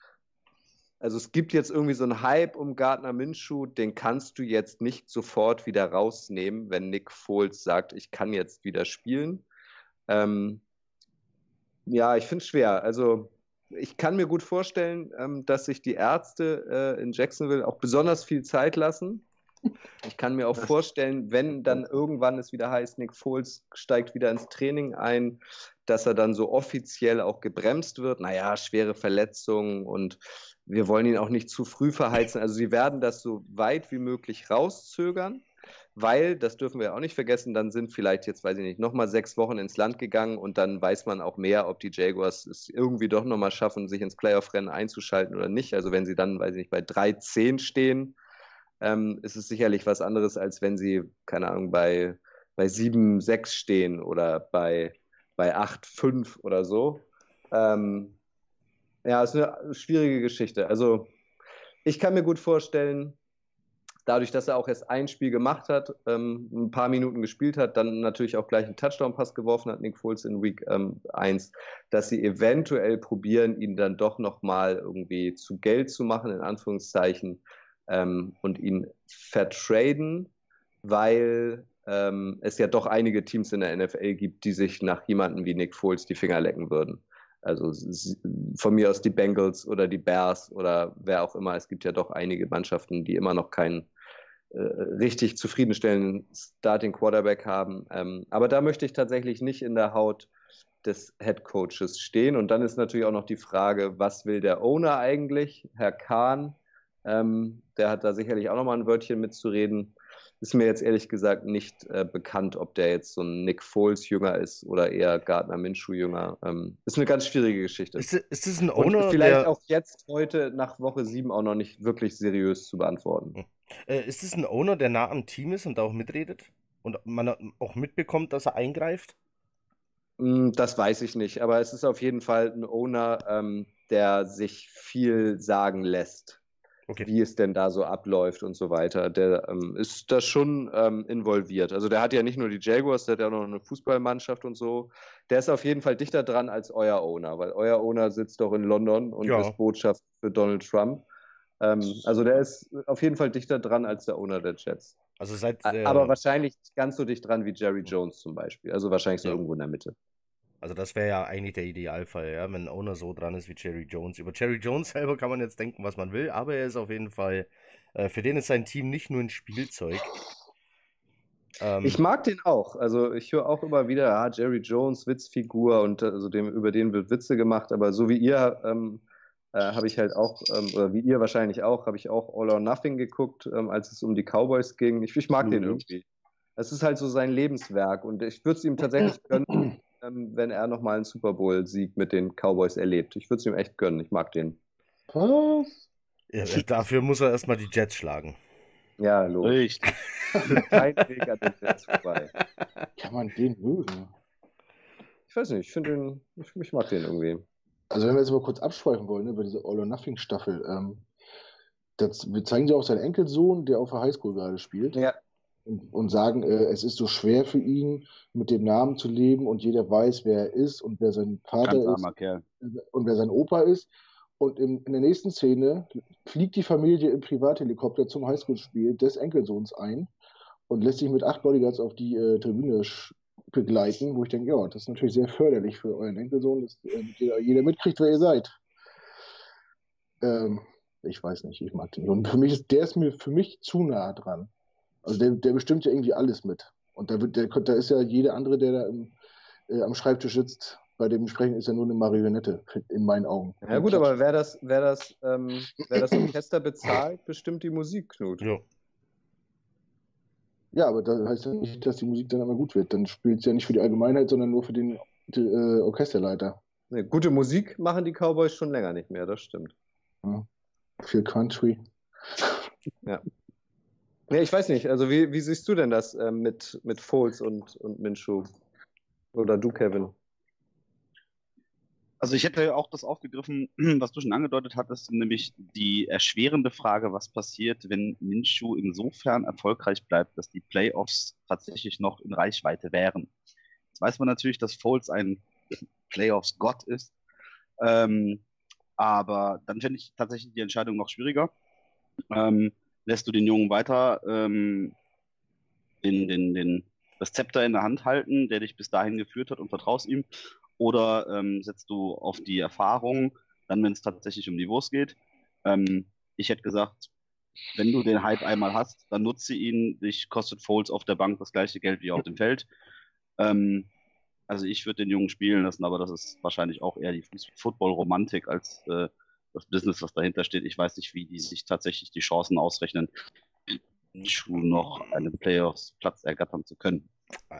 Speaker 2: also es gibt jetzt irgendwie so einen Hype um Gardner Minshew, den kannst du jetzt nicht sofort wieder rausnehmen, wenn Nick Foles sagt, ich kann jetzt wieder spielen. Ähm, ja, ich finde es schwer. Also ich kann mir gut vorstellen, ähm, dass sich die Ärzte äh, in Jacksonville auch besonders viel Zeit lassen. Ich kann mir auch vorstellen, wenn dann irgendwann es wieder heißt, Nick Foles steigt wieder ins Training ein, dass er dann so offiziell auch gebremst wird. Naja, schwere Verletzungen und wir wollen ihn auch nicht zu früh verheizen. Also sie werden das so weit wie möglich rauszögern weil, das dürfen wir auch nicht vergessen, dann sind vielleicht jetzt, weiß ich nicht, nochmal sechs Wochen ins Land gegangen und dann weiß man auch mehr, ob die Jaguars es irgendwie doch nochmal schaffen, sich ins Playoff-Rennen einzuschalten oder nicht. Also wenn sie dann, weiß ich nicht, bei 3-10 stehen, ähm, ist es sicherlich was anderes, als wenn sie, keine Ahnung, bei, bei 7-6 stehen oder bei, bei 8-5 oder so. Ähm, ja, ist eine schwierige Geschichte. Also ich kann mir gut vorstellen, dadurch, dass er auch erst ein Spiel gemacht hat, ähm, ein paar Minuten gespielt hat, dann natürlich auch gleich einen Touchdown-Pass geworfen hat, Nick Foles in Week ähm, 1, dass sie eventuell probieren, ihn dann doch nochmal irgendwie zu Geld zu machen, in Anführungszeichen, ähm, und ihn vertraden, weil ähm, es ja doch einige Teams in der NFL gibt, die sich nach jemandem wie Nick Foles die Finger lecken würden. Also von mir aus die Bengals oder die Bears oder wer auch immer. Es gibt ja doch einige Mannschaften, die immer noch keinen richtig zufriedenstellenden Starting Quarterback haben. Ähm, aber da möchte ich tatsächlich nicht in der Haut des Head Coaches stehen. Und dann ist natürlich auch noch die Frage, was will der Owner eigentlich, Herr Kahn? Ähm, der hat da sicherlich auch nochmal ein Wörtchen mitzureden. Ist mir jetzt ehrlich gesagt nicht äh, bekannt, ob der jetzt so ein Nick Foles Jünger ist oder eher Gardner Minshew Jünger. Ähm, ist eine ganz schwierige Geschichte.
Speaker 1: Ist, ist das ein Owner?
Speaker 2: Und vielleicht der... auch jetzt heute nach Woche 7 auch noch nicht wirklich seriös zu beantworten.
Speaker 1: Äh, ist es ein Owner, der nah am Team ist und da auch mitredet? Und man auch mitbekommt, dass er eingreift?
Speaker 2: Hm, das weiß ich nicht, aber es ist auf jeden Fall ein Owner, ähm, der sich viel sagen lässt okay. wie es denn da so abläuft und so weiter. Der ähm, ist da schon ähm, involviert. Also der hat ja nicht nur die Jaguars, der hat ja auch noch eine Fußballmannschaft und so. Der ist auf jeden Fall dichter dran als euer Owner, weil euer Owner sitzt doch in London und ja. ist Botschaft für Donald Trump. Ähm, also der ist auf jeden Fall dichter dran als der Owner der Jets.
Speaker 1: Also seit,
Speaker 2: äh, Aber wahrscheinlich ganz so dicht dran wie Jerry Jones zum Beispiel. Also wahrscheinlich so ja. irgendwo in der Mitte.
Speaker 1: Also das wäre ja eigentlich der Idealfall, ja, wenn ein Owner so dran ist wie Jerry Jones. Über Jerry Jones selber kann man jetzt denken, was man will, aber er ist auf jeden Fall, äh, für den ist sein Team nicht nur ein Spielzeug.
Speaker 2: Ähm, ich mag den auch. Also ich höre auch immer wieder, ah, Jerry Jones, Witzfigur und also dem, über den wird Witze gemacht, aber so wie ihr ähm, äh, habe ich halt auch, ähm, oder wie ihr wahrscheinlich auch, habe ich auch All or Nothing geguckt, ähm, als es um die Cowboys ging. Ich, ich mag mhm. den irgendwie. Es ist halt so sein Lebenswerk und ich würde es ihm tatsächlich gönnen, ähm, wenn er nochmal einen Super Bowl-Sieg mit den Cowboys erlebt. Ich würde es ihm echt gönnen. Ich mag den.
Speaker 4: Was?
Speaker 1: Ja, dafür muss er erstmal die Jets schlagen.
Speaker 2: Ja, logisch.
Speaker 3: Richtig.
Speaker 2: Kein Weg an den Jets vorbei.
Speaker 4: Kann man den mögen?
Speaker 2: Ich weiß nicht, ich finde den, ich, ich mag den irgendwie.
Speaker 4: Also wenn wir jetzt mal kurz abschweifen wollen, ne, über diese All or Nothing Staffel, ähm, das, wir zeigen ja auch seinen Enkelsohn, der auf der Highschool gerade spielt,
Speaker 2: Ja,
Speaker 4: und, und sagen, äh, es ist so schwer für ihn, mit dem Namen zu leben und jeder weiß, wer er ist und wer sein Vater ist
Speaker 3: Kerl.
Speaker 4: und wer sein Opa ist. Und in, in der nächsten Szene fliegt die Familie im Privathelikopter zum Highschool-Spiel des Enkelsohns ein und lässt sich mit acht Bodyguards auf die äh, Tribüne sch- begleiten, wo ich denke, ja, das ist natürlich sehr förderlich für euren Enkelsohn, dass äh, jeder, jeder mitkriegt, wer ihr seid. Ähm, ich weiß nicht, ich mag den. Und für mich ist der ist mir für mich zu nah dran. Also der, der bestimmt ja irgendwie alles mit. Und da wird, der, da ist ja jeder andere, der da im, äh, am Schreibtisch sitzt, bei dem Sprechen ist ja nur eine Marionette, in meinen Augen.
Speaker 2: ja gut, aber wer das, wer das, ähm, wer das Orchester bezahlt, bestimmt die Musik, Knut.
Speaker 1: Ja.
Speaker 4: Ja, aber das heißt ja nicht, dass die Musik dann immer gut wird. Dann spielt es ja nicht für die Allgemeinheit, sondern nur für den die, äh, Orchesterleiter.
Speaker 2: Nee, gute Musik machen die Cowboys schon länger nicht mehr, das stimmt.
Speaker 4: Für Country.
Speaker 2: Nee, ich weiß nicht, also wie, wie siehst du denn das ähm, mit, mit Foles und, und Minshew? Oder du, Kevin?
Speaker 3: Also ich hätte auch das aufgegriffen, was du schon angedeutet hattest, nämlich die erschwerende Frage, was passiert, wenn Minshew insofern erfolgreich bleibt, dass die Playoffs tatsächlich noch in Reichweite wären. Jetzt weiß man natürlich, dass Foles ein Playoffs-Gott ist, ähm, aber dann fände ich tatsächlich die Entscheidung noch schwieriger. Ähm, lässt du den Jungen weiter ähm, den, den, den, das Zepter in der Hand halten, der dich bis dahin geführt hat und vertraust ihm? Oder ähm, setzt du auf die Erfahrung, dann, wenn es tatsächlich um die Wurst geht? Ähm, ich hätte gesagt, wenn du den Hype einmal hast, dann nutze ihn. Dich kostet Foles auf der Bank das gleiche Geld wie auf dem Feld. Ähm, also ich würde den Jungen spielen lassen, aber das ist wahrscheinlich auch eher die Football-Romantik als äh, das Business, was dahinter steht. Ich weiß nicht, wie die sich tatsächlich die Chancen ausrechnen, noch einen Playoffs-Platz ergattern zu können.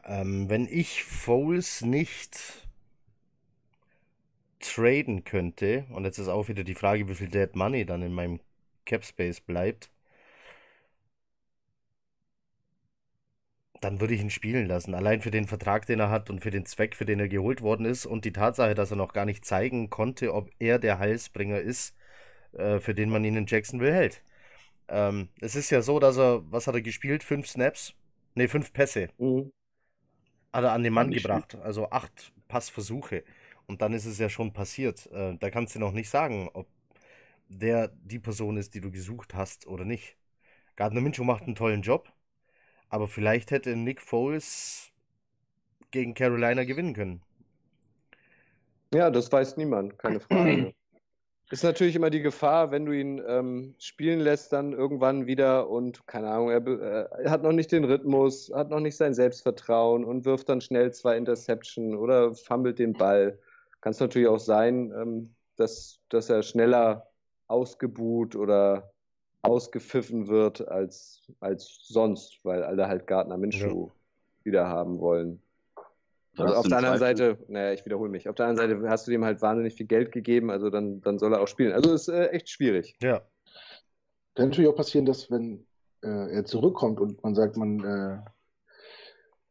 Speaker 1: Ähm, wenn ich Foles nicht traden könnte, und jetzt ist auch wieder die Frage, wie viel Dead Money dann in meinem Cap Space bleibt, dann würde ich ihn spielen lassen. Allein für den Vertrag, den er hat und für den Zweck, für den er geholt worden ist und die Tatsache, dass er noch gar nicht zeigen konnte, ob er der Heilsbringer ist, äh, für den man ihn in Jacksonville hält. Ähm, es ist ja so, dass er, was hat er gespielt? Fünf Snaps? Ne, fünf Pässe hat er an den Mann gebracht. Also acht Passversuche. Und dann ist es ja schon passiert. Äh, da kannst du noch nicht sagen, ob der die Person ist, die du gesucht hast oder nicht. Gardner Minshew macht einen tollen Job, aber vielleicht hätte Nick Foles gegen Carolina gewinnen können.
Speaker 2: Ja, das weiß niemand, keine Frage. Ist natürlich immer die Gefahr, wenn du ihn ähm, spielen lässt, dann irgendwann wieder und keine Ahnung, er, äh, er hat noch nicht den Rhythmus, hat noch nicht sein Selbstvertrauen und wirft dann schnell zwei Interception oder fummelt den Ball. Kann es natürlich auch sein, ähm, dass, dass er schneller ausgebuht oder ausgepfiffen wird als, als sonst, weil alle halt Gardner Minshew wieder haben wollen. Also auf der anderen Seite, naja, ich wiederhole mich, auf der anderen Seite hast du dem halt wahnsinnig viel Geld gegeben, also dann, dann soll er auch spielen. Also ist äh, echt schwierig.
Speaker 1: Ja,
Speaker 4: Kann natürlich auch passieren, dass wenn äh, er zurückkommt und man sagt, man äh,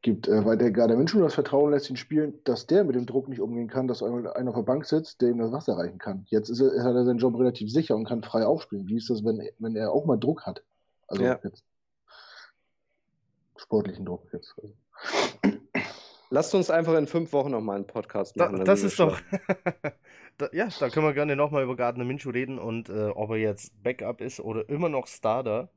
Speaker 4: gibt äh, weiter Gardner Minshew das Vertrauen, lässt ihn spielen, dass der mit dem Druck nicht umgehen kann, dass einmal einer auf der Bank sitzt, der ihm das Wasser reichen kann. Jetzt ist er, hat er seinen Job relativ sicher und kann frei aufspielen. Wie ist das, wenn, wenn er auch mal Druck hat? Also
Speaker 2: Ja.
Speaker 4: jetzt sportlichen Druck jetzt.
Speaker 2: Lasst uns einfach in fünf Wochen nochmal einen Podcast
Speaker 1: da,
Speaker 2: machen. dann
Speaker 1: das ist doch. da, ja, da können wir gerne nochmal über Gardner Minshew reden und äh, ob er jetzt Backup ist oder immer noch Starter.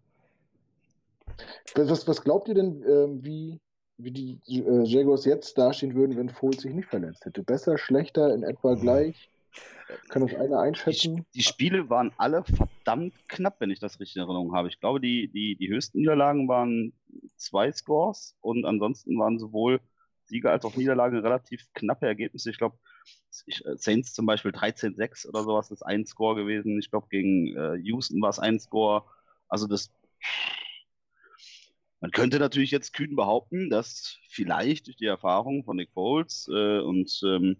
Speaker 4: Was, was glaubt ihr denn, ähm, wie, wie die äh, Jaguars jetzt dastehen würden, wenn Foles sich nicht verletzt hätte? Besser, schlechter, in etwa gleich? Kann das einer
Speaker 3: Die,
Speaker 4: einschätzen?
Speaker 3: Sp- die Spiele waren alle verdammt knapp, wenn ich das richtig in Erinnerung habe. Ich glaube, die, die, die höchsten Niederlagen waren zwei Scores und ansonsten waren sowohl Siege als auch Niederlagen relativ knappe Ergebnisse. Ich glaube, äh, Saints zum Beispiel 13-6 oder sowas ist ein Score gewesen. Ich glaube, gegen äh, Houston war es ein Score. Also das. Man könnte natürlich jetzt kühn behaupten, dass vielleicht durch die Erfahrung von Nick Foles äh, und ähm,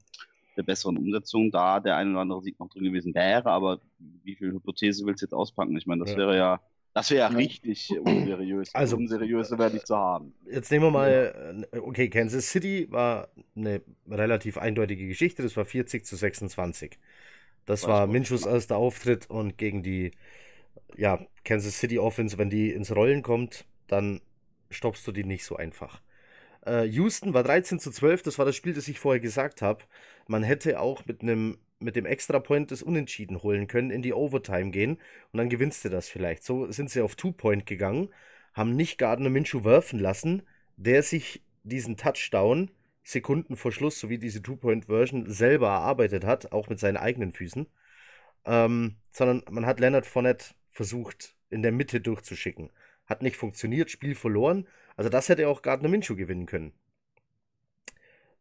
Speaker 3: der besseren Umsetzung da der ein oder andere Sieg noch drin gewesen wäre. Aber wie viel Hypothese willst du jetzt auspacken? Ich meine, das ja. wäre ja, das wäre ja richtig unseriös.
Speaker 1: Also
Speaker 3: unseriöse wäre nicht zu haben.
Speaker 1: Jetzt nehmen wir mal, äh, okay, Kansas City war eine relativ eindeutige Geschichte. Das war 40 zu 26. Das Weiß war Minchus erster Auftritt und gegen die ja, Kansas City Offense, wenn die ins Rollen kommt, dann stoppst du die nicht so einfach. Äh, Houston war 13 zu 12, das war das Spiel, das ich vorher gesagt habe. Man hätte auch mit einem mit dem Extra-Point das Unentschieden holen können, in die Overtime gehen und dann gewinnst du das vielleicht. So sind sie auf Two-Point gegangen, haben nicht Gardner Minshew werfen lassen, der sich diesen Touchdown Sekunden vor Schluss sowie diese Two-Point-Version selber erarbeitet hat, auch mit seinen eigenen Füßen. Ähm, sondern man hat Leonard Fournette versucht, in der Mitte durchzuschicken. Hat nicht funktioniert, Spiel verloren. Also das hätte auch Gardner Minshew gewinnen können.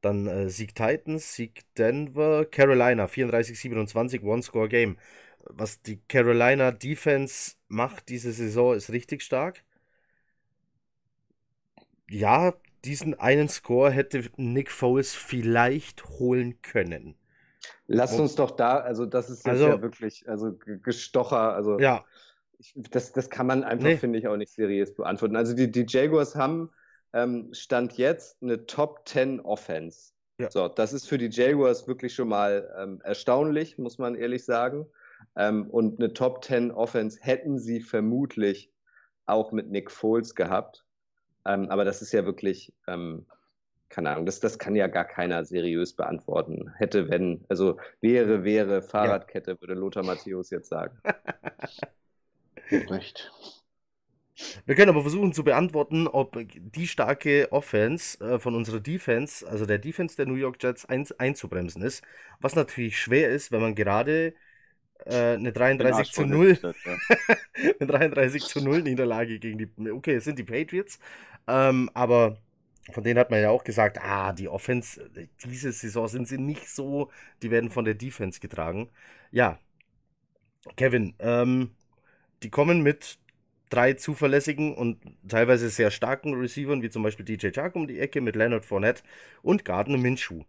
Speaker 1: Dann äh, Sieg Titans, Sieg Denver, Carolina 34-27, One-Score-Game. Was die Carolina Defense macht diese Saison ist richtig stark. Ja, diesen einen Score hätte Nick Foles vielleicht holen können.
Speaker 2: Lasst uns doch da, also das ist jetzt also, ja wirklich, also gestocher, also
Speaker 1: ja.
Speaker 2: Ich, das, das kann man einfach, nee. finde ich, auch nicht seriös beantworten. Also die, die Jaguars haben ähm, Stand jetzt eine Top 10 Offense. Ja. So, das ist für die Jaguars wirklich schon mal ähm, erstaunlich, muss man ehrlich sagen. Ähm, und eine Top 10 Offense hätten sie vermutlich auch mit Nick Foles gehabt. Ähm, aber das ist ja wirklich, ähm, keine Ahnung, das, das kann ja gar keiner seriös beantworten. Hätte, wenn, also wäre, wäre, Fahrradkette, ja. würde Lothar Matthäus jetzt sagen.
Speaker 4: Recht.
Speaker 1: Wir können aber versuchen zu beantworten, ob die starke Offense äh, von unserer Defense, also der Defense der New York Jets, ein, einzubremsen ist. Was natürlich schwer ist, wenn man gerade äh, eine 33 zu 0 ja. eine 33 zu 0 Niederlage gegen die okay, es sind die Patriots, ähm, aber von denen hat man ja auch gesagt, ah, die Offense diese Saison sind sie nicht so, die werden von der Defense getragen. Ja. Kevin, ähm, die kommen mit drei zuverlässigen und teilweise sehr starken Receivern, wie zum Beispiel DJ Chark um die Ecke mit Leonard Fournette und Gardner Minshew.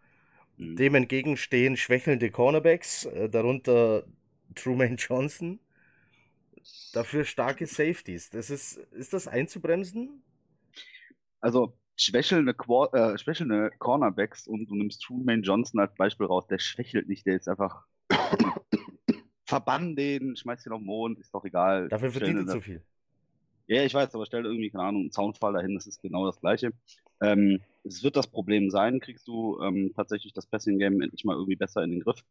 Speaker 1: Mhm. Dem entgegen stehen schwächelnde Cornerbacks, äh, darunter Truman Johnson. Dafür starke Safeties. Das ist, ist das einzubremsen?
Speaker 3: Also schwächelnde, Quar äh, schwächelnde Cornerbacks und du nimmst Truman Johnson als Beispiel raus, der schwächelt nicht, der ist einfach verbann den, schmeiß den auf den Mond, ist doch egal.
Speaker 1: Dafür verdient er zu viel.
Speaker 3: Ja, ich weiß, aber stell irgendwie, keine Ahnung, einen Zaunfall dahin, das ist genau das Gleiche. Ähm, es wird das Problem sein, kriegst du ähm, tatsächlich das Passing-Game endlich mal irgendwie besser in den Griff.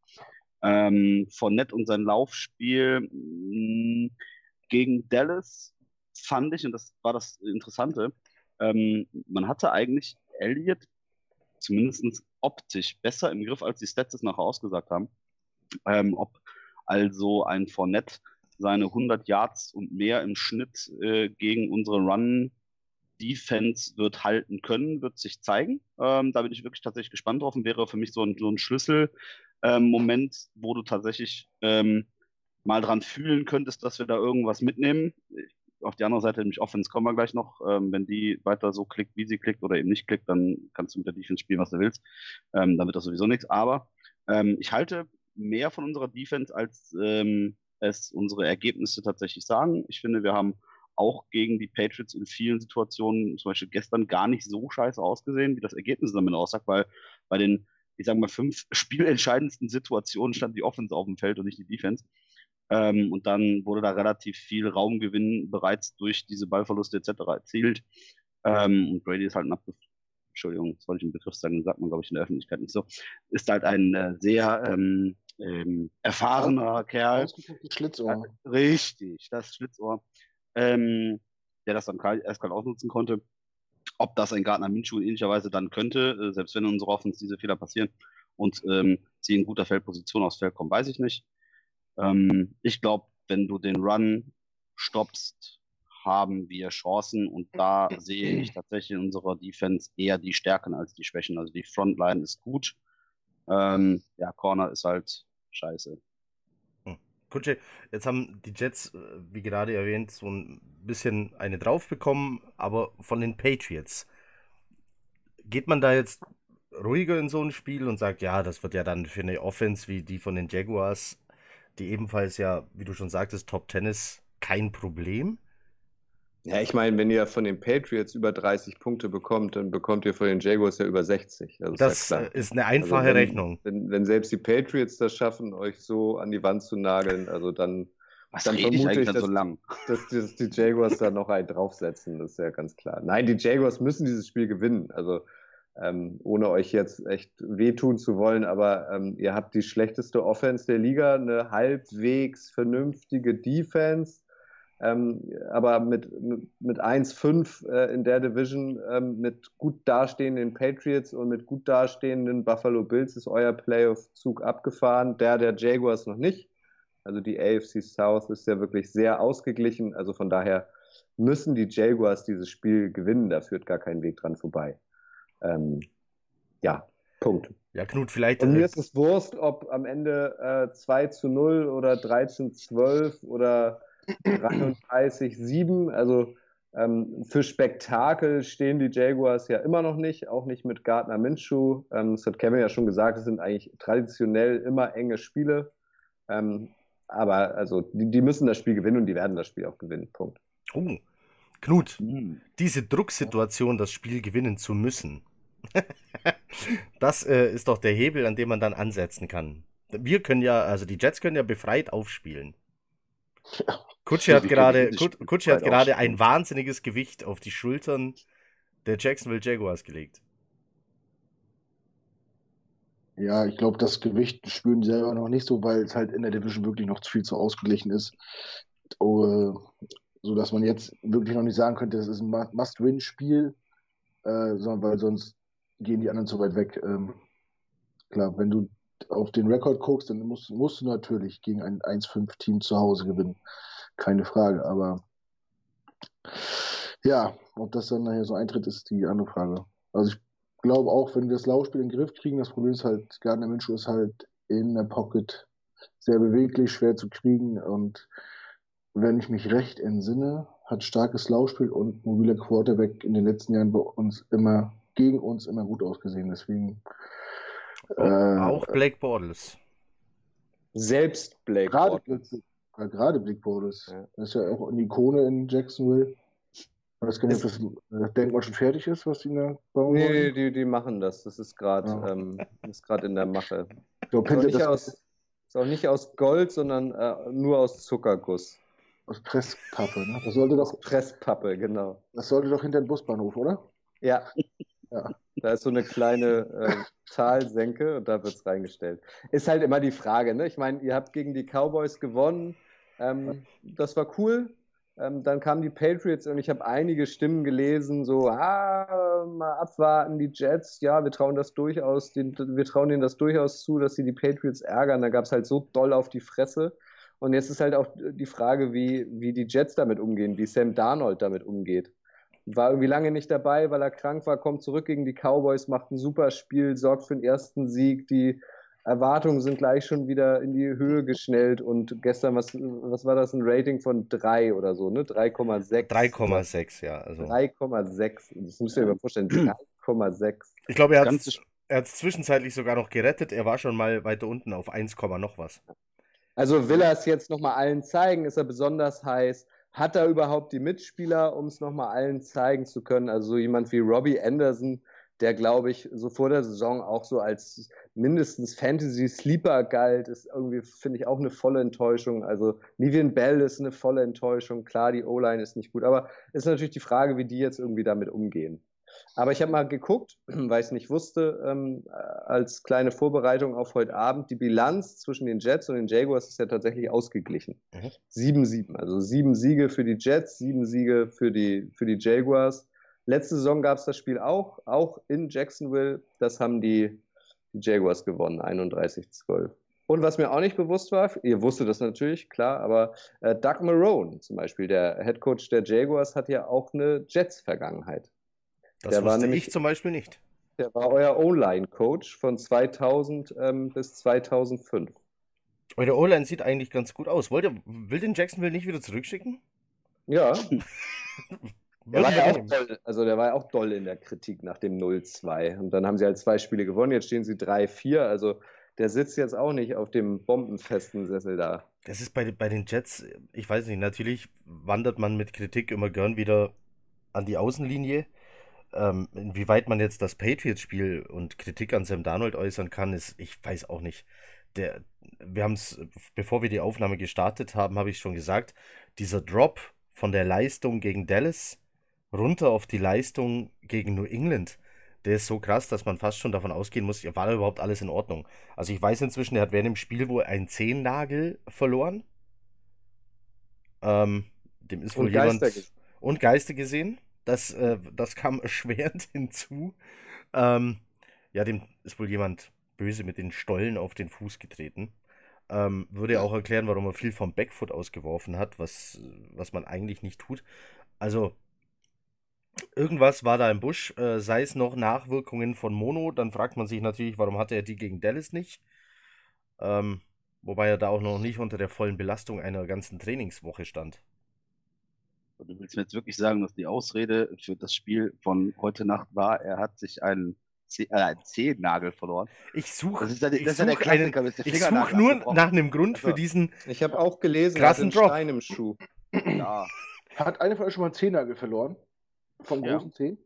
Speaker 3: Ähm, Nett und sein Laufspiel mh, mm, gegen Dallas fand ich, und das war das Interessante, ähm, man hatte eigentlich Elliott zumindest optisch besser im Griff, als die Stats es nachher ausgesagt haben. Ähm, ob also ein Fournette seine 100 Yards und mehr im Schnitt äh, gegen unsere Run Defense wird halten können, wird sich zeigen. Ähm, da bin ich wirklich tatsächlich gespannt drauf und wäre für mich so ein, so ein Schlüsselmoment, ähm, wo du tatsächlich ähm, mal dran fühlen könntest, dass wir da irgendwas mitnehmen. Auf die andere Seite, nämlich Offense kommen wir gleich noch. Ähm, wenn die weiter so klickt, wie sie klickt oder eben nicht klickt, dann kannst du mit der Defense spielen, was du willst. Ähm, dann wird das sowieso nichts. Aber ähm, ich halte mehr von unserer Defense, als ähm, es unsere Ergebnisse tatsächlich sagen. Ich finde, wir haben auch gegen die Patriots in vielen Situationen, zum Beispiel gestern, gar nicht so scheiße ausgesehen, wie das Ergebnis damit aussagt, weil bei den, ich sag mal, fünf spielentscheidendsten Situationen stand die Offense auf dem Feld und nicht die Defense. Ähm, und dann wurde da relativ viel Raumgewinn bereits durch diese Ballverluste etc. erzielt. Ähm, und Brady ist halt ein Abgef Entschuldigung, das wollte ich einen Begriff sagen, sagt man, glaube ich, in der Öffentlichkeit nicht so, ist halt ein äh, sehr ähm, ähm, erfahrener Kerl.
Speaker 4: Schlitzohr.
Speaker 3: Äh, richtig, das Schlitzohr. Ähm, der das dann erst gerade ausnutzen konnte. Ob das ein Gardner Minshew in ähnlicher Weise dann könnte, äh, selbst wenn in unserer Offense diese Fehler passieren und ähm, sie in guter Feldposition aufs Feld kommen, weiß ich nicht. Ähm, ich glaube, wenn du den Run stoppst, haben wir Chancen und da sehe ich tatsächlich in unserer Defense eher die Stärken als die Schwächen. Also die Frontline ist gut, ähm, ja, Corner ist halt scheiße.
Speaker 1: Hm. Kutsche, jetzt haben die Jets, äh, wie gerade erwähnt, so ein bisschen eine drauf bekommen, aber von den Patriots. Geht man da jetzt ruhiger in so ein Spiel und sagt, ja, das wird ja dann für eine Offense wie die von den Jaguars, die ebenfalls ja, wie du schon sagtest, Top Tennis, kein Problem?
Speaker 2: Ja, ich meine, wenn ihr von den Patriots über 30 Punkte bekommt, dann bekommt ihr von den Jaguars ja über 60.
Speaker 1: Also das ist, ja ist eine einfache also wenn, Rechnung.
Speaker 2: Wenn, wenn, selbst die Patriots das schaffen, euch so an die Wand zu nageln, also dann,
Speaker 3: Was
Speaker 2: dann
Speaker 3: vermute ich, ich dass,
Speaker 2: so lang? Dass, dass, die Jaguars da noch einen draufsetzen, das ist ja ganz klar. Nein, die Jaguars müssen dieses Spiel gewinnen. Also ähm, ohne euch jetzt echt wehtun zu wollen, aber ähm, ihr habt die schlechteste Offense der Liga, eine halbwegs vernünftige Defense ähm, aber mit, mit 1-5 äh, in der Division, ähm, mit gut dastehenden Patriots und mit gut dastehenden Buffalo Bills ist euer Playoff-Zug abgefahren, der der Jaguars noch nicht. Also die AFC South ist ja wirklich sehr ausgeglichen. Also von daher müssen die Jaguars dieses Spiel gewinnen. Da führt gar kein Weg dran vorbei. Ähm, ja, Punkt.
Speaker 1: Ja, Knut, vielleicht.
Speaker 2: Und mir ist es Wurst, ob am Ende äh, 2 zu 0 oder 13 12 oder 33-7. Also ähm, für Spektakel stehen die Jaguars ja immer noch nicht, auch nicht mit Gardner Minshew. Ähm, das hat Kevin ja schon gesagt, es sind eigentlich traditionell immer enge Spiele. Ähm, aber also die, die, müssen das Spiel gewinnen und die werden das Spiel auch gewinnen. Punkt.
Speaker 1: Oh. Knut, mhm. diese Drucksituation, das Spiel gewinnen zu müssen, das äh, ist doch der Hebel, an dem man dann ansetzen kann. Wir können ja, also die Jets können ja befreit aufspielen. Kutschi hat gerade, Kutschi hat gerade ein wahnsinniges Gewicht auf die Schultern der Jacksonville Jaguars gelegt.
Speaker 4: Ja, ich glaube, das Gewicht spüren die selber noch nicht so, weil es halt in der Division wirklich noch viel zu ausgeglichen ist. Oh, so dass man jetzt wirklich noch nicht sagen könnte, das ist ein Must-Win-Spiel, äh, sondern weil sonst gehen die anderen zu weit weg. Ähm, klar, wenn du auf den Rekord guckst, dann musst, musst du natürlich gegen ein 1-5-Team zu Hause gewinnen keine Frage. Aber ja, ob das dann nachher so eintritt, ist die andere Frage. Also ich glaube auch, wenn wir das Laufspiel in den Griff kriegen, das Problem ist halt, Gardner Minshew ist halt in der Pocket sehr beweglich, schwer zu kriegen und wenn ich mich recht entsinne, hat starkes Laufspiel und mobiler Quarterback in den letzten Jahren bei uns immer, gegen uns immer gut ausgesehen. Deswegen.
Speaker 1: Äh, auch Blake Bortles.
Speaker 2: Selbst Blake Bortles.
Speaker 4: Ja, gerade Big Borders. Ja. Das ist ja auch eine Ikone in Jacksonville. Ich weiß gar nicht, ob das, das Denkmal schon fertig ist, was die da
Speaker 2: bauen Nee, die, die machen das. Das ist gerade ja. ähm, in der Mache. So, ist, auch nicht aus, ist auch nicht aus Gold, sondern äh, nur aus Zuckerguss.
Speaker 4: Aus Presspappe, ne? Das sollte doch.
Speaker 2: Presspappe, genau.
Speaker 4: Das sollte doch hinter dem Busbahnhof, oder?
Speaker 2: Ja. Ja. Da ist so eine kleine äh, Talsenke und da wird es reingestellt. Ist halt immer die Frage, ne? Ich meine, ihr habt gegen die Cowboys gewonnen. Ähm, das war cool. Ähm, dann kamen die Patriots und ich habe einige Stimmen gelesen, so, ah, mal abwarten, die Jets, ja, wir trauen das durchaus, den, wir trauen denen das durchaus zu, dass sie die Patriots ärgern. Da gab es halt so doll auf die Fresse. Und jetzt ist halt auch die Frage, wie, wie die Jets damit umgehen, wie Sam Darnold damit umgeht. War irgendwie lange nicht dabei, weil er krank war, kommt zurück gegen die Cowboys, macht ein super Spiel, sorgt für den ersten Sieg. Die Erwartungen sind gleich schon wieder in die Höhe geschnellt und gestern, was, was war das, ein Rating von 3 oder so, ne? 3,6.
Speaker 1: 3,6, ja.
Speaker 2: Also. 3,6. Das musst du dir mal vorstellen, 3,6.
Speaker 1: Ich glaube, er hat es zwischenzeitlich sogar noch gerettet. Er war schon mal weiter unten auf 1, noch was.
Speaker 2: Also will er es jetzt nochmal allen zeigen? Ist er besonders heiß? Hat er überhaupt die Mitspieler, um es nochmal allen zeigen zu können? Also so jemand wie Robbie Anderson, der, glaube ich, so vor der Saison auch so als mindestens Fantasy-Sleeper galt, ist irgendwie, finde ich, auch eine volle Enttäuschung. Also Nivian Bell ist eine volle Enttäuschung. Klar, die O-Line ist nicht gut, aber ist natürlich die Frage, wie die jetzt irgendwie damit umgehen. Aber ich habe mal geguckt, weil ich es nicht wusste, ähm, als kleine Vorbereitung auf heute Abend. Die Bilanz zwischen den Jets und den Jaguars ist ja tatsächlich ausgeglichen. 7-7. Mhm. Also sieben Siege für die Jets, sieben Siege für die, für die Jaguars. Letzte Saison gab es das Spiel auch, auch in Jacksonville. Das haben die, die Jaguars gewonnen, 31-12. Und was mir auch nicht bewusst war, ihr wusstet das natürlich, klar, aber äh, Doug Marone zum Beispiel, der Head Coach der Jaguars, hat ja auch eine Jets-Vergangenheit.
Speaker 1: Das der wusste nämlich, ich zum Beispiel nicht.
Speaker 2: Der war euer O-Line-Coach von 2000 ähm, bis 2005.
Speaker 1: Eure O-Line sieht eigentlich ganz gut aus. Wollt ihr, will den Jacksonville nicht wieder zurückschicken?
Speaker 2: Ja. Der war ja auch doll, also der war ja auch doll in der Kritik nach dem 0-2. Und dann haben sie halt zwei Spiele gewonnen, jetzt stehen sie 3-4. Also der sitzt jetzt auch nicht auf dem bombenfesten Sessel da.
Speaker 1: Das ist bei, bei den Jets, ich weiß nicht, natürlich wandert man mit Kritik immer gern wieder an die Außenlinie. Ähm, inwieweit man jetzt das Patriots-Spiel und Kritik an Sam Darnold äußern kann, ist, ich weiß auch nicht. Der, wir haben es, bevor wir die Aufnahme gestartet haben, habe ich schon gesagt, dieser Drop von der Leistung gegen Dallas runter auf die Leistung gegen New England, der ist so krass, dass man fast schon davon ausgehen muss, war da überhaupt alles in Ordnung. Also ich weiß inzwischen, er hat während dem Spiel wohl einen Zehennagel verloren. Ähm, dem ist wohl und jemand. Geister und Geister gesehen. Das, äh, das kam erschwerend hinzu. Ähm, ja, dem ist wohl jemand böse mit den Stollen auf den Fuß getreten. Ähm, würde auch erklären, warum er viel vom Backfoot ausgeworfen hat, was, was man eigentlich nicht tut. Also, irgendwas war da im Busch, äh, sei es noch Nachwirkungen von Mono, dann fragt man sich natürlich, warum hatte er die gegen Dallas nicht? Ähm, wobei er da auch noch nicht unter der vollen Belastung einer ganzen Trainingswoche stand.
Speaker 3: Du willst mir jetzt wirklich sagen, dass die Ausrede für das Spiel von heute Nacht war, er hat sich einen, Zeh äh, Zehennagel verloren.
Speaker 1: Ich suche das ich das such einen, ich such nur nach einem Grund also, für diesen
Speaker 2: Ich habe auch gelesen, krassen Drop. Stein im Schuh.
Speaker 4: Ja. Hat einer von euch schon mal einen Zehennagel verloren? Vom großen ja. Zeh?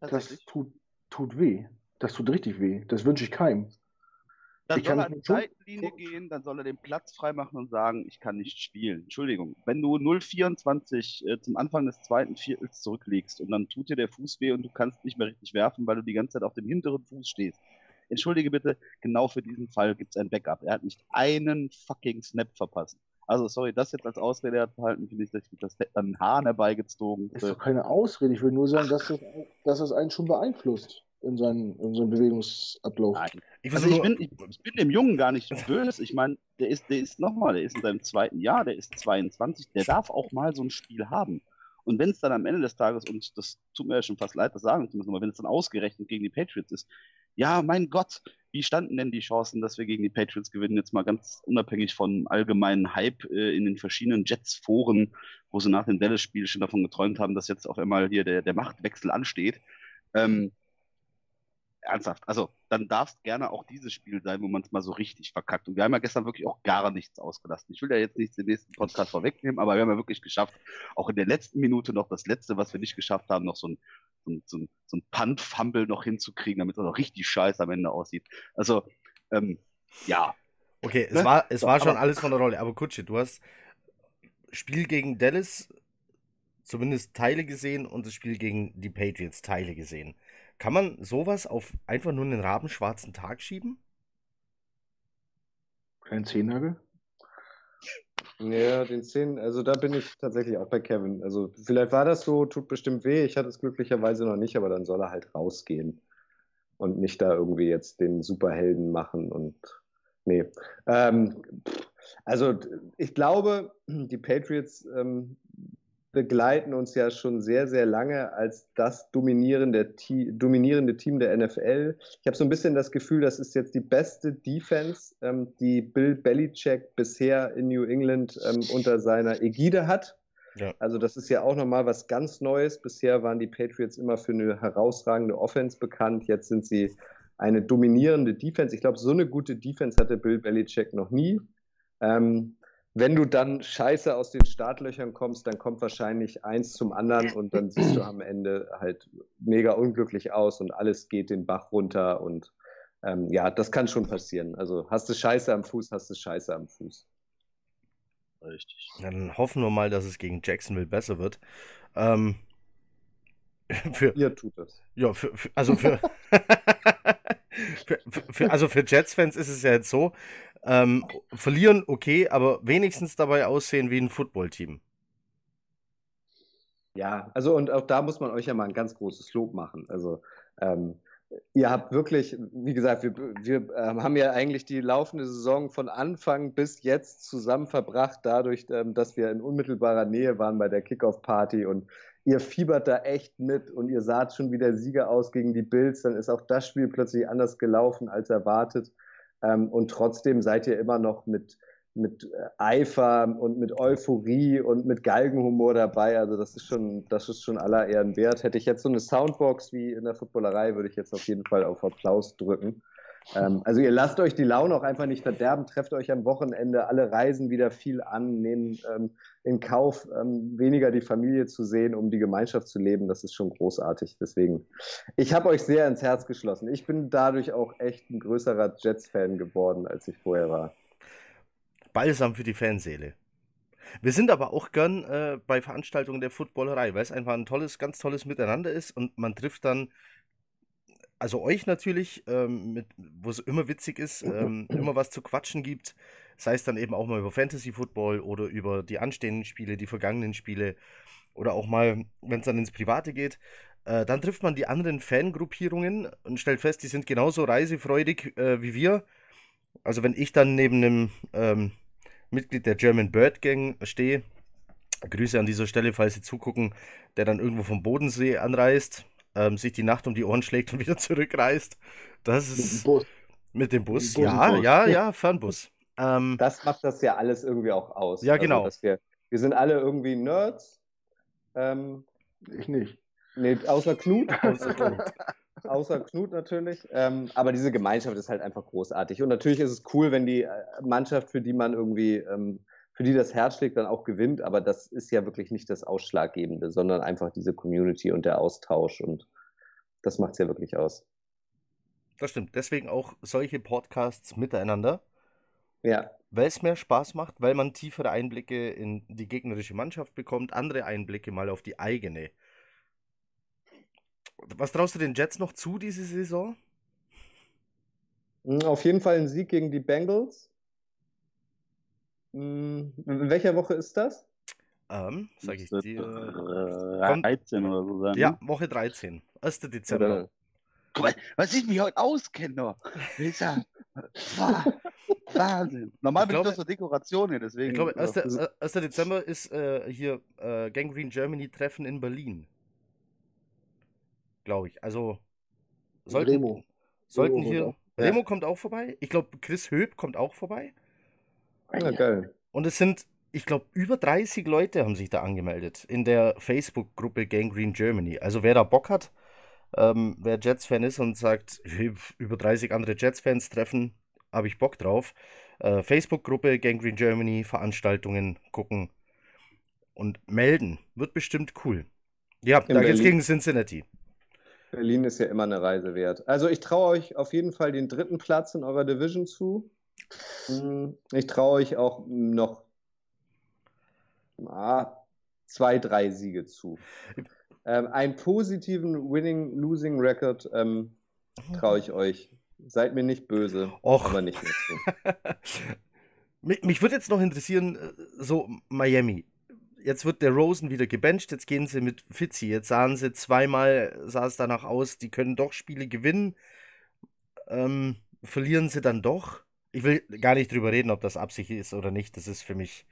Speaker 4: Das tut, tut weh. Das tut richtig weh. Das wünsche ich keinem.
Speaker 3: Dann ich soll er an die Seitenlinie gehen, dann soll er den Platz freimachen und sagen, ich kann nicht spielen. Entschuldigung, wenn du 0,24 äh, zum Anfang des zweiten Viertels zurücklegst und dann tut dir der Fuß weh und du kannst nicht mehr richtig werfen, weil du die ganze Zeit auf dem hinteren Fuß stehst. Entschuldige bitte, genau für diesen Fall gibt es ein Backup. Er hat nicht einen fucking Snap verpasst. Also, sorry, das jetzt als Ausrede erhalten, finde ich, dass ich das an Hahn herbeigezogen.
Speaker 4: Das ist doch keine Ausrede. Ich will nur sagen, dass das, dass das einen schon beeinflusst in seinen, in seinen Bewegungsablauf.
Speaker 3: Nein. Ich, also ich, bin, ich, ich, bin dem Jungen gar nicht böse. Ich meine, der ist, der ist nochmal, der ist in seinem zweiten Jahr, der ist 22, der darf auch mal so ein Spiel haben. Und wenn es dann am Ende des Tages, und das tut mir ja schon fast leid, das sagen zu müssen, aber wenn es dann ausgerechnet gegen die Patriots ist, ja, mein Gott, wie standen denn die Chancen, dass wir gegen die Patriots gewinnen? Jetzt mal ganz unabhängig vom allgemeinen Hype äh, in den verschiedenen Jets-Foren, wo sie nach dem Dallas-Spiel schon davon geträumt haben, dass jetzt auf einmal hier der, der Machtwechsel ansteht. Ähm, ernsthaft, also dann darf es gerne auch dieses Spiel sein, wo man es mal so richtig verkackt. Und wir haben ja gestern wirklich auch gar nichts ausgelassen. Ich will ja jetzt nicht den nächsten Podcast vorwegnehmen, aber wir haben ja wirklich geschafft, auch in der letzten Minute noch das letzte, was wir nicht geschafft haben, noch so ein, so ein, so ein, so ein Punt-Fumble noch hinzukriegen, damit es noch richtig scheiße am Ende aussieht. Also, ähm, ja.
Speaker 1: Okay, es ne? war, es war schon alles von der Rolle, aber Kutsche, du hast Spiel gegen Dallas zumindest Teile gesehen und das Spiel gegen die Patriots Teile gesehen. Kann man sowas auf einfach nur einen rabenschwarzen Tag schieben?
Speaker 4: Kein Zehennagel?
Speaker 2: Ja, den Zehn, also da bin ich tatsächlich auch bei Kevin. Also vielleicht war das so, tut bestimmt weh. Ich hatte es glücklicherweise noch nicht, aber dann soll er halt rausgehen und nicht da irgendwie jetzt den Superhelden machen und nee. Ähm, also ich glaube, die Patriots ähm, begleiten uns ja schon sehr, sehr lange als das dominierende, dominierende Team der NFL. Ich habe so ein bisschen das Gefühl, das ist jetzt die beste Defense, ähm, die Bill Belichick bisher in New England ähm, unter seiner Ägide hat. Ja. Also das ist ja auch nochmal was ganz Neues. Bisher waren die Patriots immer für eine herausragende Offense bekannt. Jetzt sind sie eine dominierende Defense. Ich glaube, so eine gute Defense hatte Bill Belichick noch nie. Ähm, wenn du dann scheiße aus den Startlöchern kommst, dann kommt wahrscheinlich eins zum anderen und dann siehst du am Ende halt mega unglücklich aus und alles geht den Bach runter und ähm, ja, das kann schon passieren. Also hast du Scheiße am Fuß, hast du Scheiße am Fuß.
Speaker 1: Richtig. Dann hoffen wir mal, dass es gegen Jacksonville besser wird. Ähm,
Speaker 2: für, Ihr tut es.
Speaker 1: Ja, für, für also für, für, für, also für Jets-Fans ist es ja jetzt so, ähm, verlieren, okay, aber wenigstens dabei aussehen wie ein Footballteam.
Speaker 2: Ja, also und auch da muss man euch ja mal ein ganz großes Lob machen. Also ähm, ihr habt wirklich, wie gesagt, wir, wir äh, haben ja eigentlich die laufende Saison von Anfang bis jetzt zusammen verbracht, dadurch, ähm, dass wir in unmittelbarer Nähe waren bei der Kickoff-Party und ihr fiebert da echt mit und ihr saht schon wie der Sieger aus gegen die Bills, dann ist auch das Spiel plötzlich anders gelaufen als erwartet. Ähm, und trotzdem seid ihr immer noch mit mit Eifer und mit Euphorie und mit Galgenhumor dabei. Also das ist schon, das ist schon aller Ehren wert. Hätte ich jetzt so eine Soundbox wie in der Footballerei, würde ich jetzt auf jeden Fall auf Applaus drücken. Ähm, also ihr lasst euch die Laune auch einfach nicht verderben, trefft euch am Wochenende, alle reisen wieder viel an, nehmen ähm, in Kauf, ähm, weniger die Familie zu sehen, um die Gemeinschaft zu leben. Das ist schon großartig. Deswegen, ich habe euch sehr ins Herz geschlossen. Ich bin dadurch auch echt ein größerer Jets-Fan geworden, als ich vorher war.
Speaker 1: Balsam für die Fanseele. Wir sind aber auch gern äh, bei Veranstaltungen der Footballerei, weil es einfach ein tolles, ganz tolles Miteinander ist und man trifft dann also euch natürlich, ähm, wo es immer witzig ist, ähm, immer was zu quatschen gibt. Sei es dann eben auch mal über Fantasy Football oder über die anstehenden Spiele, die vergangenen Spiele oder auch mal, wenn es dann ins Private geht. Äh, dann trifft man die anderen Fangruppierungen und stellt fest, die sind genauso reisefreudig äh, wie wir. Also wenn ich dann neben einem ähm, Mitglied der German Bird Gang stehe, Grüße an dieser Stelle, falls Sie zugucken, der dann irgendwo vom Bodensee anreist, ähm, sich die Nacht um die Ohren schlägt und wieder zurückreist. Das ist
Speaker 4: Bus.
Speaker 1: mit dem Bus.
Speaker 4: Bus,
Speaker 1: ja,
Speaker 4: Bus.
Speaker 1: ja, ja, Fernbus. Ähm,
Speaker 2: Das macht das ja alles irgendwie auch aus.
Speaker 1: Ja, genau.
Speaker 2: Also, dass wir, wir sind alle irgendwie Nerds. Ähm,
Speaker 4: Ich nicht.
Speaker 2: nee, außer Knut.
Speaker 1: außer Knut.
Speaker 2: Außer Knut natürlich. Ähm, aber diese Gemeinschaft ist halt einfach großartig. Und natürlich ist es cool, wenn die äh, Mannschaft, für die man irgendwie, ähm, für die das Herz schlägt, dann auch gewinnt. Aber das ist ja wirklich nicht das Ausschlaggebende, sondern einfach diese Community und der Austausch. Und das macht es ja wirklich aus.
Speaker 1: das stimmt. Deswegen auch solche Podcasts miteinander,
Speaker 2: Ja,
Speaker 1: weil es mehr Spaß macht, weil man tiefere Einblicke in die gegnerische Mannschaft bekommt, andere Einblicke mal auf die eigene. Was traust du den Jets noch zu diese Saison?
Speaker 2: Auf jeden Fall ein Sieg gegen die Bengals. Mm, In welcher Woche ist das?
Speaker 1: Ähm, sag ich dir.
Speaker 3: äh,
Speaker 1: Kommt-
Speaker 3: 13 oder so sein.
Speaker 1: Ja,
Speaker 3: ne?
Speaker 1: Woche 13. 1.
Speaker 2: Ja,
Speaker 1: Dezember.
Speaker 2: dann-
Speaker 3: Guck mal, was ich mich heute auskenne Wahnsinn. Normal
Speaker 1: Ich
Speaker 3: bin
Speaker 1: glaube-
Speaker 3: ich nur so Dekorationen, deswegen.
Speaker 1: Ich glaube,
Speaker 3: ja.
Speaker 1: 1. äh, 1. Dezember ist äh, hier äh, Gangrene Germany Treffen in Berlin. Glaube ich. Also sollten,
Speaker 4: Remo.
Speaker 1: sollten
Speaker 4: Remo
Speaker 1: hier. Remo kommt auch vorbei. Ich glaube, Chris Höp kommt auch vorbei.
Speaker 2: Ja, geil.
Speaker 1: Und es sind, ich glaube, über 30 Leute haben sich da angemeldet in der Facebook-Gruppe Gangrene Germany. Also wer da Bock hat, ähm, wer Jets-Fan ist und sagt, "Hey, über 30 andere Jets-Fans treffen, habe ich Bock drauf. Äh, Facebook-Gruppe Gangrene Germany, Veranstaltungen gucken und melden. Wird bestimmt cool. Ja,
Speaker 2: In
Speaker 1: da geht's
Speaker 2: Berlin.
Speaker 1: gegen Cincinnati.
Speaker 2: Berlin ist ja immer eine Reise wert. Also ich traue euch auf jeden Fall den dritten Platz in eurer Division zu. Mm, Ich traue euch auch noch ah, zwei, drei Siege zu. Ähm, einen positiven Winning-Losing-Record ähm, traue ich euch. Seid mir nicht böse,
Speaker 1: Och.
Speaker 2: aber nicht.
Speaker 1: Mich, mich würde jetzt noch interessieren, äh, so Miami. Jetzt wird der Rosen wieder gebencht, jetzt gehen sie mit Fitzy. Jetzt sahen sie zweimal, sah es danach aus, die können doch Spiele gewinnen. Ähm, verlieren sie dann doch? Ich will gar nicht drüber reden, ob das Absicht ist oder nicht. Das ist für mich,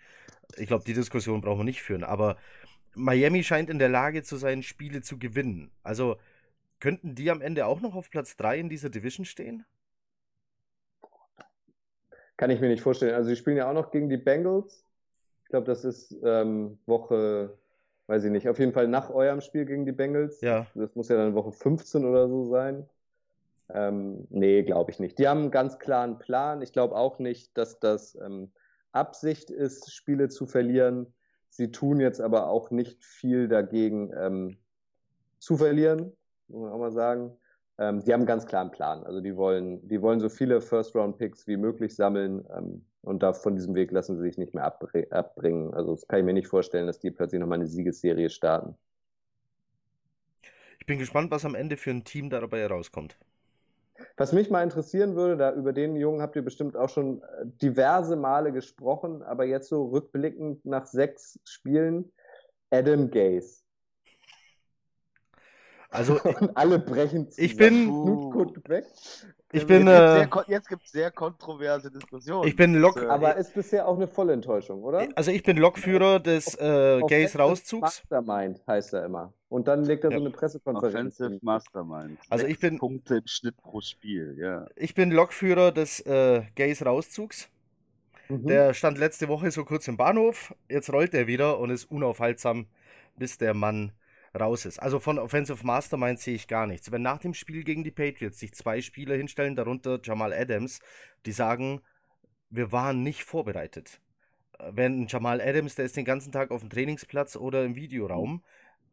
Speaker 1: ich glaube, die Diskussion brauchen wir nicht führen. Aber Miami scheint in der Lage zu sein, Spiele zu gewinnen. Also könnten die am Ende auch noch auf Platz 3 in dieser Division stehen?
Speaker 2: Kann ich mir nicht vorstellen. Also, sie spielen ja auch noch gegen die Bengals. Ich glaube, das ist ähm, Woche, weiß ich nicht, auf jeden Fall nach eurem Spiel gegen die Bengals.
Speaker 1: Ja.
Speaker 2: Das muss ja dann Woche 15 oder so sein. Ähm, nee, glaube ich nicht. Die haben einen ganz klaren Plan. Ich glaube auch nicht, dass das ähm, Absicht ist, Spiele zu verlieren. Sie tun jetzt aber auch nicht viel dagegen ähm, zu verlieren, muss man auch mal sagen. Ähm, die haben einen ganz klaren Plan. Also die wollen, die wollen so viele First-Round-Picks wie möglich sammeln ähm, und da von diesem Weg lassen sie sich nicht mehr abbr abbringen. Also das kann ich mir nicht vorstellen, dass die plötzlich nochmal eine Siegesserie starten.
Speaker 1: Ich bin gespannt, was am Ende für ein Team dabei herauskommt.
Speaker 2: Was mich mal interessieren würde, da über den Jungen habt ihr bestimmt auch schon äh, diverse Male gesprochen, aber jetzt so rückblickend nach sechs Spielen, Adam Gaze.
Speaker 1: Also
Speaker 2: Und alle brechen zusammen.
Speaker 1: Ich bin-
Speaker 2: weg.
Speaker 1: Ich bin,
Speaker 3: jetzt
Speaker 1: äh,
Speaker 3: jetzt gibt es sehr kontroverse Diskussionen.
Speaker 1: Ich bin Lok-
Speaker 3: äh,
Speaker 2: Aber ist bisher auch eine Vollenttäuschung, oder?
Speaker 1: Also ich bin Lokführer des äh, Gays Rauszugs.
Speaker 2: Mastermind heißt er immer. Und dann legt er
Speaker 1: Ja.
Speaker 2: so eine Pressekonferenz.
Speaker 3: Offensive. Mastermind.
Speaker 1: Also ich bin-
Speaker 3: Punkte im Schnitt pro Spiel, ja.
Speaker 1: Ich bin Lokführer des äh, Gays Rauszugs. Mhm. Der stand letzte Woche so kurz im Bahnhof, jetzt rollt er wieder und ist unaufhaltsam, bis der Mann raus ist. Also von Offensive Mastermind sehe ich gar nichts. Wenn nach dem Spiel gegen die Patriots sich zwei Spieler hinstellen, darunter Jamal Adams, die sagen, wir waren nicht vorbereitet. Wenn Jamal Adams, der ist den ganzen Tag auf dem Trainingsplatz oder im Videoraum,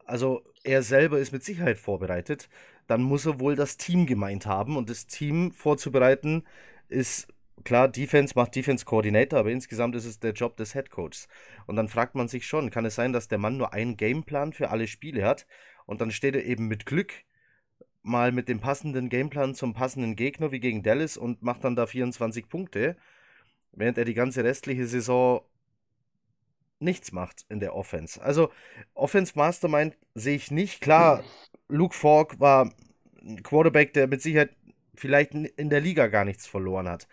Speaker 1: also er selber ist mit Sicherheit vorbereitet, dann muss er wohl das Team gemeint haben und das Team vorzubereiten ist klar, Defense macht Defense Coordinator, aber insgesamt ist es der Job des Head Coaches. Und dann fragt man sich schon, kann es sein, dass der Mann nur einen Gameplan für alle Spiele hat und dann steht er eben mit Glück mal mit dem passenden Gameplan zum passenden Gegner wie gegen Dallas und macht dann da 24 Punkte, während er die ganze restliche Saison nichts macht in der Offense. Also Offense Mastermind sehe ich nicht. Klar, Luke Falk war ein Quarterback, der mit Sicherheit vielleicht in der Liga gar nichts verloren hat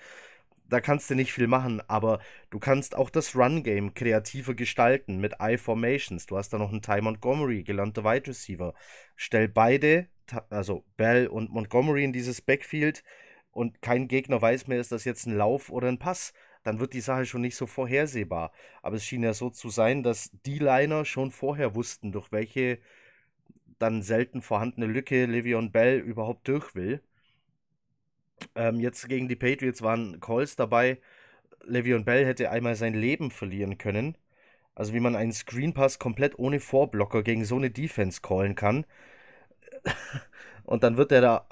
Speaker 1: da kannst du nicht viel machen, aber du kannst auch das Run-Game kreativer gestalten mit I-Formations. Du hast da noch einen Ty Montgomery, gelernter Wide Receiver. Stell beide, also Bell und Montgomery in dieses Backfield und kein Gegner weiß mehr, ist das jetzt ein Lauf oder ein Pass. Dann wird die Sache schon nicht so vorhersehbar. Aber es schien ja so zu sein, dass die Liner schon vorher wussten, durch welche dann selten vorhandene Lücke Le'Veon Bell überhaupt durch will. Ähm, jetzt gegen die Patriots waren Calls dabei. Le'Veon Bell hätte einmal sein Leben verlieren können. Also wie man einen Screen Pass komplett ohne Vorblocker gegen so eine Defense callen kann. Und dann wird er da,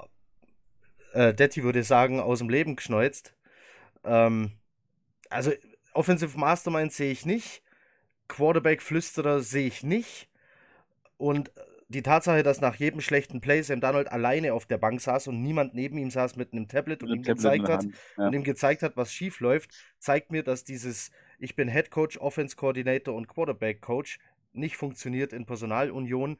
Speaker 1: äh, Detti würde sagen, aus dem Leben geschneuzt. Ähm, also Offensive Mastermind sehe ich nicht. Quarterback-Flüsterer sehe ich nicht. Und die Tatsache, dass nach jedem schlechten Play Sam Donald alleine auf der Bank saß und niemand neben ihm saß mit einem Tablet und, ihm, Tablet gezeigt hat, ja. und ihm gezeigt hat, was schief läuft, zeigt mir, dass dieses Ich bin Head Coach, Offense Coordinator und Quarterback Coach nicht funktioniert in Personalunion.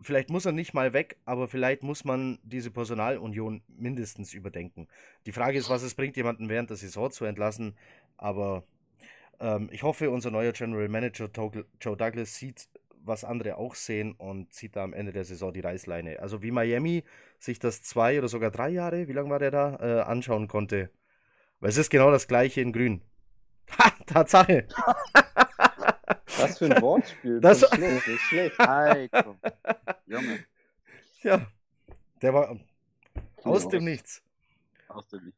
Speaker 1: Vielleicht muss er nicht mal weg, aber vielleicht muss man diese Personalunion mindestens überdenken. Die Frage ist, was es bringt, jemanden während der Saison zu entlassen. Aber ähm, ich hoffe, unser neuer General Manager Joe Douglas sieht was andere auch sehen und zieht da am Ende der Saison die Reißleine. Also wie Miami sich das zwei oder sogar drei Jahre, wie lange war der da, äh, anschauen konnte. Weil es ist genau das gleiche in Grün. Ha, Tatsache.
Speaker 2: Was für ein Wortspiel.
Speaker 1: Das
Speaker 2: ist schlecht, ist schlecht.
Speaker 3: Heiko. Junge.
Speaker 1: Ja, der war aus dem Nichts.
Speaker 3: Aus dem Nichts.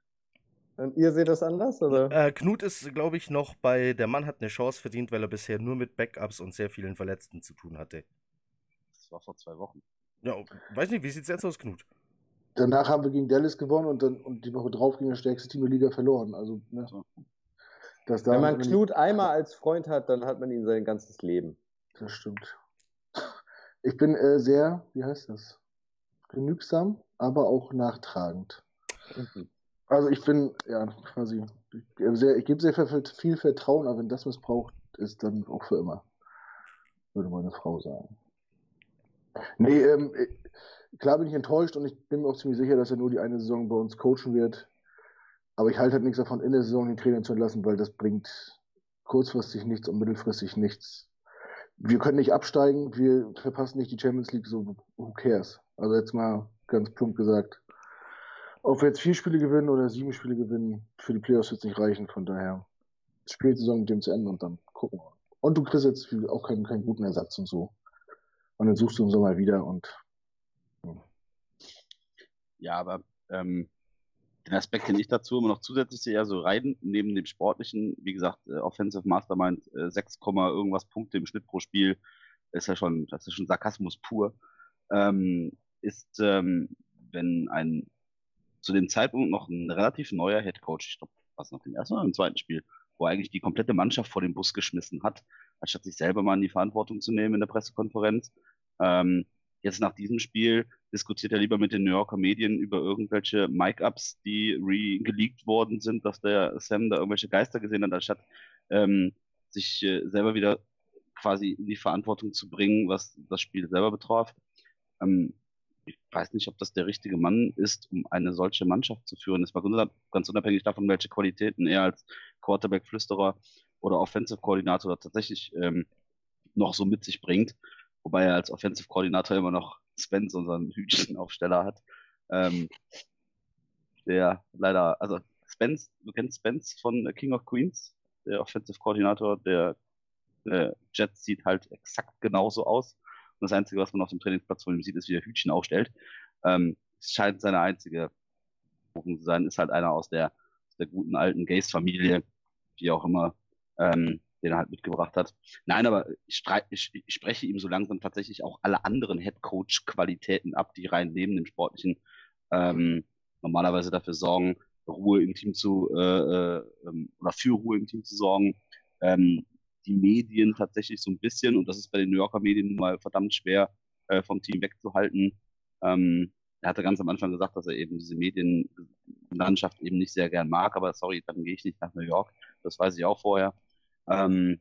Speaker 2: Und ihr seht das anders, oder?
Speaker 1: Äh, Knut ist, glaube ich, noch bei Der Mann hat eine Chance verdient, weil er bisher nur mit Backups und sehr vielen Verletzten zu tun hatte.
Speaker 3: Das war vor zwei Wochen.
Speaker 1: Ja, weiß nicht, wie sieht es jetzt aus, Knut?
Speaker 4: Danach haben wir gegen Dallas gewonnen und dann und die Woche drauf gegen das stärkste Team der Liga verloren. Also, ne?
Speaker 2: das Wenn man Knut einmal als Freund hat, dann hat man ihn sein ganzes Leben.
Speaker 4: Das stimmt. Ich bin äh, sehr, wie heißt das? Genügsam, aber auch nachtragend. Mhm. Also ich bin, ja, quasi, ich, sehr, ich gebe sehr viel Vertrauen, aber wenn das missbraucht ist, dann auch für immer. Würde meine Frau sagen. Nee, ähm, klar bin ich enttäuscht und ich bin mir auch ziemlich sicher, dass er nur die eine Saison bei uns coachen wird. Aber ich halte halt nichts davon, in der Saison den Trainer zu entlassen, weil das bringt kurzfristig nichts und mittelfristig nichts. Wir können nicht absteigen, wir verpassen nicht die Champions League, so who cares? Also jetzt mal ganz plump gesagt. Ob wir jetzt vier Spiele gewinnen oder sieben Spiele gewinnen, für die Playoffs wird es nicht reichen. Von daher spielt die Saison mit dem zu Ende und dann gucken wir. Und du kriegst jetzt auch keinen, keinen guten Ersatz und so. Und dann suchst du im Sommer wieder und.
Speaker 3: Ja, ja aber ähm, den Aspekt, den ich dazu immer noch zusätzlich sehe, ja, so rein neben dem sportlichen, wie gesagt, äh, Offensive Mastermind, äh, 6, irgendwas Punkte im Schnitt pro Spiel, ist ja schon, das ist schon Sarkasmus pur, ähm, ist, ähm, wenn ein zu dem Zeitpunkt noch ein relativ neuer Head Coach, ich glaube, was noch im ersten oder im zweiten Spiel, wo eigentlich die komplette Mannschaft vor den Bus geschmissen hat, anstatt sich selber mal in die Verantwortung zu nehmen in der Pressekonferenz. Ähm, jetzt nach diesem Spiel diskutiert er lieber mit den New Yorker Medien über irgendwelche Mic-Ups, die re-geleakt worden sind, dass der Sam da irgendwelche Geister gesehen hat, anstatt ähm, sich äh, selber wieder quasi in die Verantwortung zu bringen, was das Spiel selber betraf. Ähm, ich weiß nicht, ob das der richtige Mann ist, um eine solche Mannschaft zu führen. Das war ganz unabhängig davon, welche Qualitäten er als Quarterback-Flüsterer oder Offensive-Koordinator tatsächlich ähm, noch so mit sich bringt. Wobei er als Offensive-Koordinator immer noch Spence, unseren Hütchenaufsteller hat. Ähm, der leider, also Spence, du kennst Spence von King of Queens? der Offensive Koordinator der äh, Jets, sieht halt exakt genauso aus. Das Einzige, was man auf dem Trainingsplatz von ihm sieht, ist, wie er Hütchen aufstellt. Ähm, es scheint seine einzige Berufung zu sein, ist halt einer aus der, der guten alten Gaze-Familie, wie auch immer, ähm, den er halt mitgebracht hat. Nein, aber ich, ich, ich spreche ihm so langsam tatsächlich auch alle anderen Headcoach-Qualitäten ab, die rein neben dem Sportlichen ähm, normalerweise dafür sorgen, Ruhe im Team zu äh, äh, ähm, oder für Ruhe im Team zu sorgen. Ähm, die Medien tatsächlich so ein bisschen, und das ist bei den New Yorker Medien nun mal verdammt schwer äh, vom Team wegzuhalten. Ähm, er hatte ganz am Anfang gesagt, dass er eben diese Medienlandschaft eben nicht sehr gern mag, aber sorry, dann gehe ich nicht nach New York. Das weiß ich auch vorher. Ähm,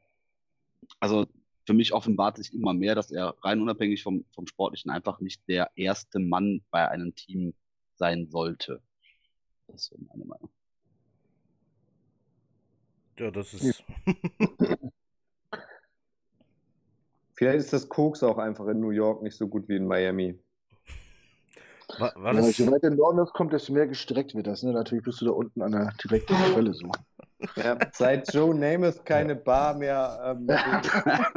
Speaker 3: also für mich offenbart sich immer mehr, dass er rein unabhängig vom, vom Sportlichen einfach nicht der erste Mann bei einem Team sein sollte. Das ist so meine Meinung.
Speaker 1: Ja, das ist.
Speaker 2: Vielleicht ist das Koks auch einfach in New York nicht so gut wie in Miami.
Speaker 4: War, war ja, je weiter in Norden es kommt, desto mehr gestreckt wird das. Ne? Natürlich bist du da unten an der direkten Quelle so.
Speaker 2: Ja, seit Joe Namath keine Bar mehr ähm,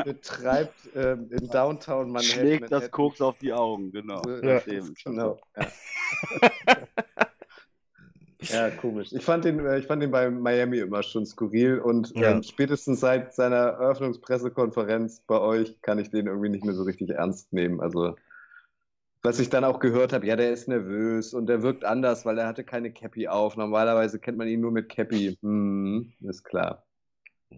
Speaker 2: betreibt ähm, in Downtown
Speaker 3: Manhattan. Schlägt das Koks auf die Augen, genau.
Speaker 2: Ja, genau. Ja. Ja, komisch. Ich fand den, äh, ich fand den bei Miami immer schon skurril und ja. ähm, spätestens seit seiner Eröffnungspressekonferenz bei euch kann ich den irgendwie nicht mehr so richtig ernst nehmen. Also, was ich dann auch gehört habe, ja, der ist nervös und der wirkt anders, weil er hatte keine Cappy auf. Normalerweise kennt man ihn nur mit Cappy. Hm, ist klar.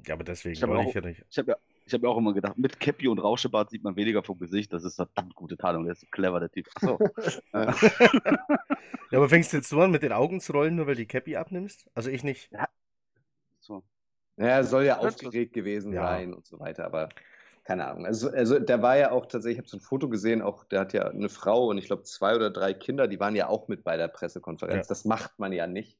Speaker 1: Ja, aber deswegen
Speaker 3: ich wollte ich ja nicht. Ich habe ja, ich habe ja auch immer gedacht, mit Cappy und Rauschebart sieht man weniger vom Gesicht. Das ist verdammt gute Tarnung. Der ist so clever, der Typ. Achso.
Speaker 1: ja, aber fängst du jetzt so an, mit den Augen zu rollen, nur weil die Cappy abnimmst? Also ich nicht. Ja.
Speaker 2: So. Ja, er soll ja aufgeregt gewesen ja. sein und so weiter, aber keine Ahnung. Also, also der war ja auch tatsächlich, ich habe so ein Foto gesehen, auch der hat ja eine Frau und ich glaube zwei oder drei Kinder, die waren ja auch mit bei der Pressekonferenz. Ja. Das macht man ja nicht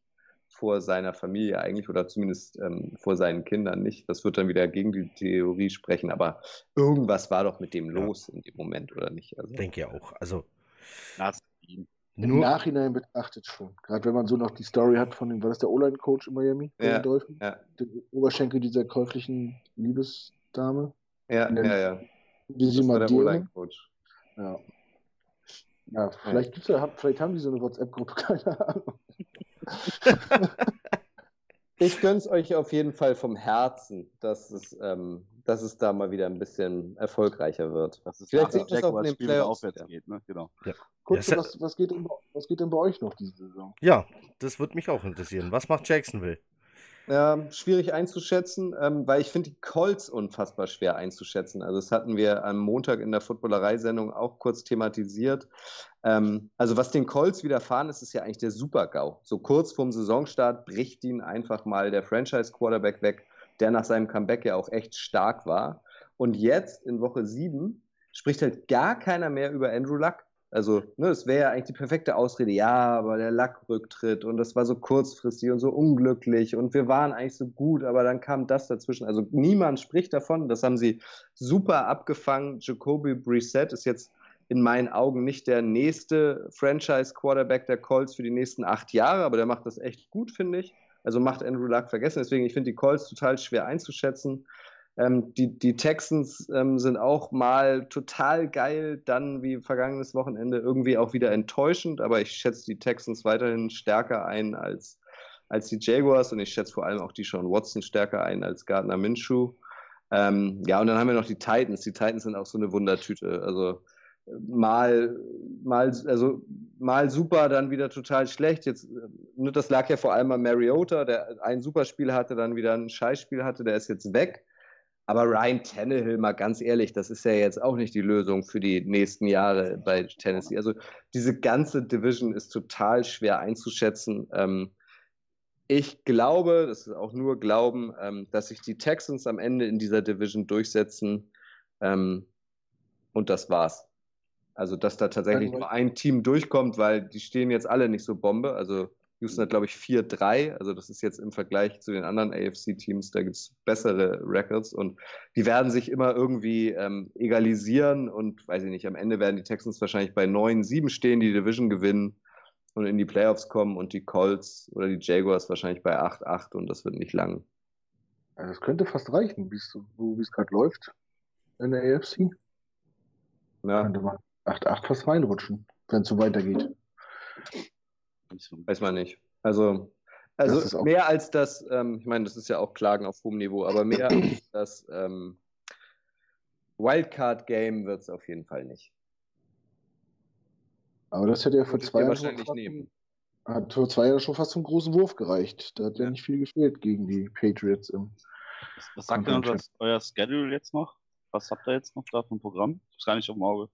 Speaker 2: vor seiner Familie eigentlich oder zumindest ähm, vor seinen Kindern nicht. Das wird dann wieder gegen die Theorie sprechen, aber irgendwas war doch mit dem los in dem Moment, oder nicht?
Speaker 1: Also, Denke ja auch. Also
Speaker 4: Im nur... Nachhinein betrachtet schon. Gerade wenn man so noch die Story hat von dem, war das der O-Line-Coach in Miami?
Speaker 2: Ja, ja.
Speaker 4: Der Oberschenkel dieser käuflichen Liebesdame.
Speaker 2: Ja, ja, ja.
Speaker 4: Wie sie mal der O-Line-Coach. Ja. Ja, vielleicht, gibt's ja, vielleicht haben die so eine WhatsApp-Gruppe, keine Ahnung.
Speaker 2: Ich gönn's euch auf jeden Fall vom Herzen, dass es, ähm, dass es da mal wieder ein bisschen erfolgreicher wird.
Speaker 3: Vielleicht sieht das auch in den Playoffs aufwärts ja. geht, ne?
Speaker 4: Genau. Ja. Kurz, ja, was, was, geht denn, was geht denn bei euch noch diese Saison?
Speaker 1: Ja, das würde mich auch interessieren. Was macht Jacksonville?
Speaker 2: Ähm, schwierig einzuschätzen, ähm, weil ich finde die Colts unfassbar schwer einzuschätzen. Also das hatten wir am Montag in der Footballerei-Sendung auch kurz thematisiert. Ähm, also was den Colts widerfahren ist, ist ja eigentlich der Super-GAU. So kurz vorm Saisonstart bricht ihn einfach mal der Franchise-Quarterback weg, der nach seinem Comeback ja auch echt stark war. Und jetzt in Woche 7 spricht halt gar keiner mehr über Andrew Luck. Also, ne, es wäre ja eigentlich die perfekte Ausrede, ja, aber der Lackrücktritt und das war so kurzfristig und so unglücklich und wir waren eigentlich so gut, aber dann kam das dazwischen. Also niemand spricht davon. Das haben sie super abgefangen. Jacoby Brissett ist jetzt in meinen Augen nicht der nächste Franchise-Quarterback der Colts für die nächsten acht Jahre, aber der macht das echt gut, finde ich. Also macht Andrew Luck vergessen. Deswegen, ich finde die Colts total schwer einzuschätzen. Ähm, die, die Texans ähm, sind auch mal total geil, dann wie vergangenes Wochenende irgendwie auch wieder enttäuschend, aber ich schätze die Texans weiterhin stärker ein als, als die Jaguars und ich schätze vor allem auch die Sean Watson stärker ein als Gardner Minshew. Ähm, ja, und dann haben wir noch die Titans. Die Titans sind auch so eine Wundertüte. Also mal, mal, also mal super, dann wieder total schlecht. Jetzt, äh, das lag ja vor allem an Mariota, der ein Superspiel hatte, dann wieder ein Scheißspiel hatte, der ist jetzt weg. Aber Ryan Tannehill, mal ganz ehrlich, das ist ja jetzt auch nicht die Lösung für die nächsten Jahre bei Tennessee. Also diese ganze Division ist total schwer einzuschätzen. Ähm, ich glaube, das ist auch nur Glauben, ähm, dass sich die Texans am Ende in dieser Division durchsetzen. Ähm, und das war's. Also, dass da tatsächlich nur ein Team durchkommt, weil die stehen jetzt alle nicht so Bombe. Also, Houston hat, glaube ich, 4-3. Also das ist jetzt im Vergleich zu den anderen AFC-Teams, da gibt es bessere Records und die werden sich immer irgendwie ähm, egalisieren und weiß ich nicht, am Ende werden die Texans wahrscheinlich bei 9-7 stehen, die Division gewinnen und in die Playoffs kommen und die Colts oder die Jaguars wahrscheinlich bei 8-8 und das wird nicht lang.
Speaker 4: Ja, das könnte fast reichen, so wie es gerade läuft in der AFC.
Speaker 2: Ja,
Speaker 4: Könnte man 8-8 fast reinrutschen, wenn es so weitergeht.
Speaker 2: Weiß man nicht. Also, also mehr als das, ähm, ich meine, das ist ja auch Klagen auf hohem Niveau, aber mehr als das ähm, Wildcard-Game wird es auf jeden Fall nicht.
Speaker 4: Aber das hätte ja vor zwei Jahren schon
Speaker 2: wahrscheinlich
Speaker 4: fast,
Speaker 2: nehmen.
Speaker 4: hat vor zwei Jahren schon fast zum großen Wurf gereicht. Da hat ja
Speaker 2: Ja.
Speaker 4: nicht viel gefehlt gegen die Patriots. Im,
Speaker 3: Was, was sagt denn das, euer Schedule jetzt noch? Was habt ihr jetzt noch da vom Programm? Ist gar nicht auf dem Auge.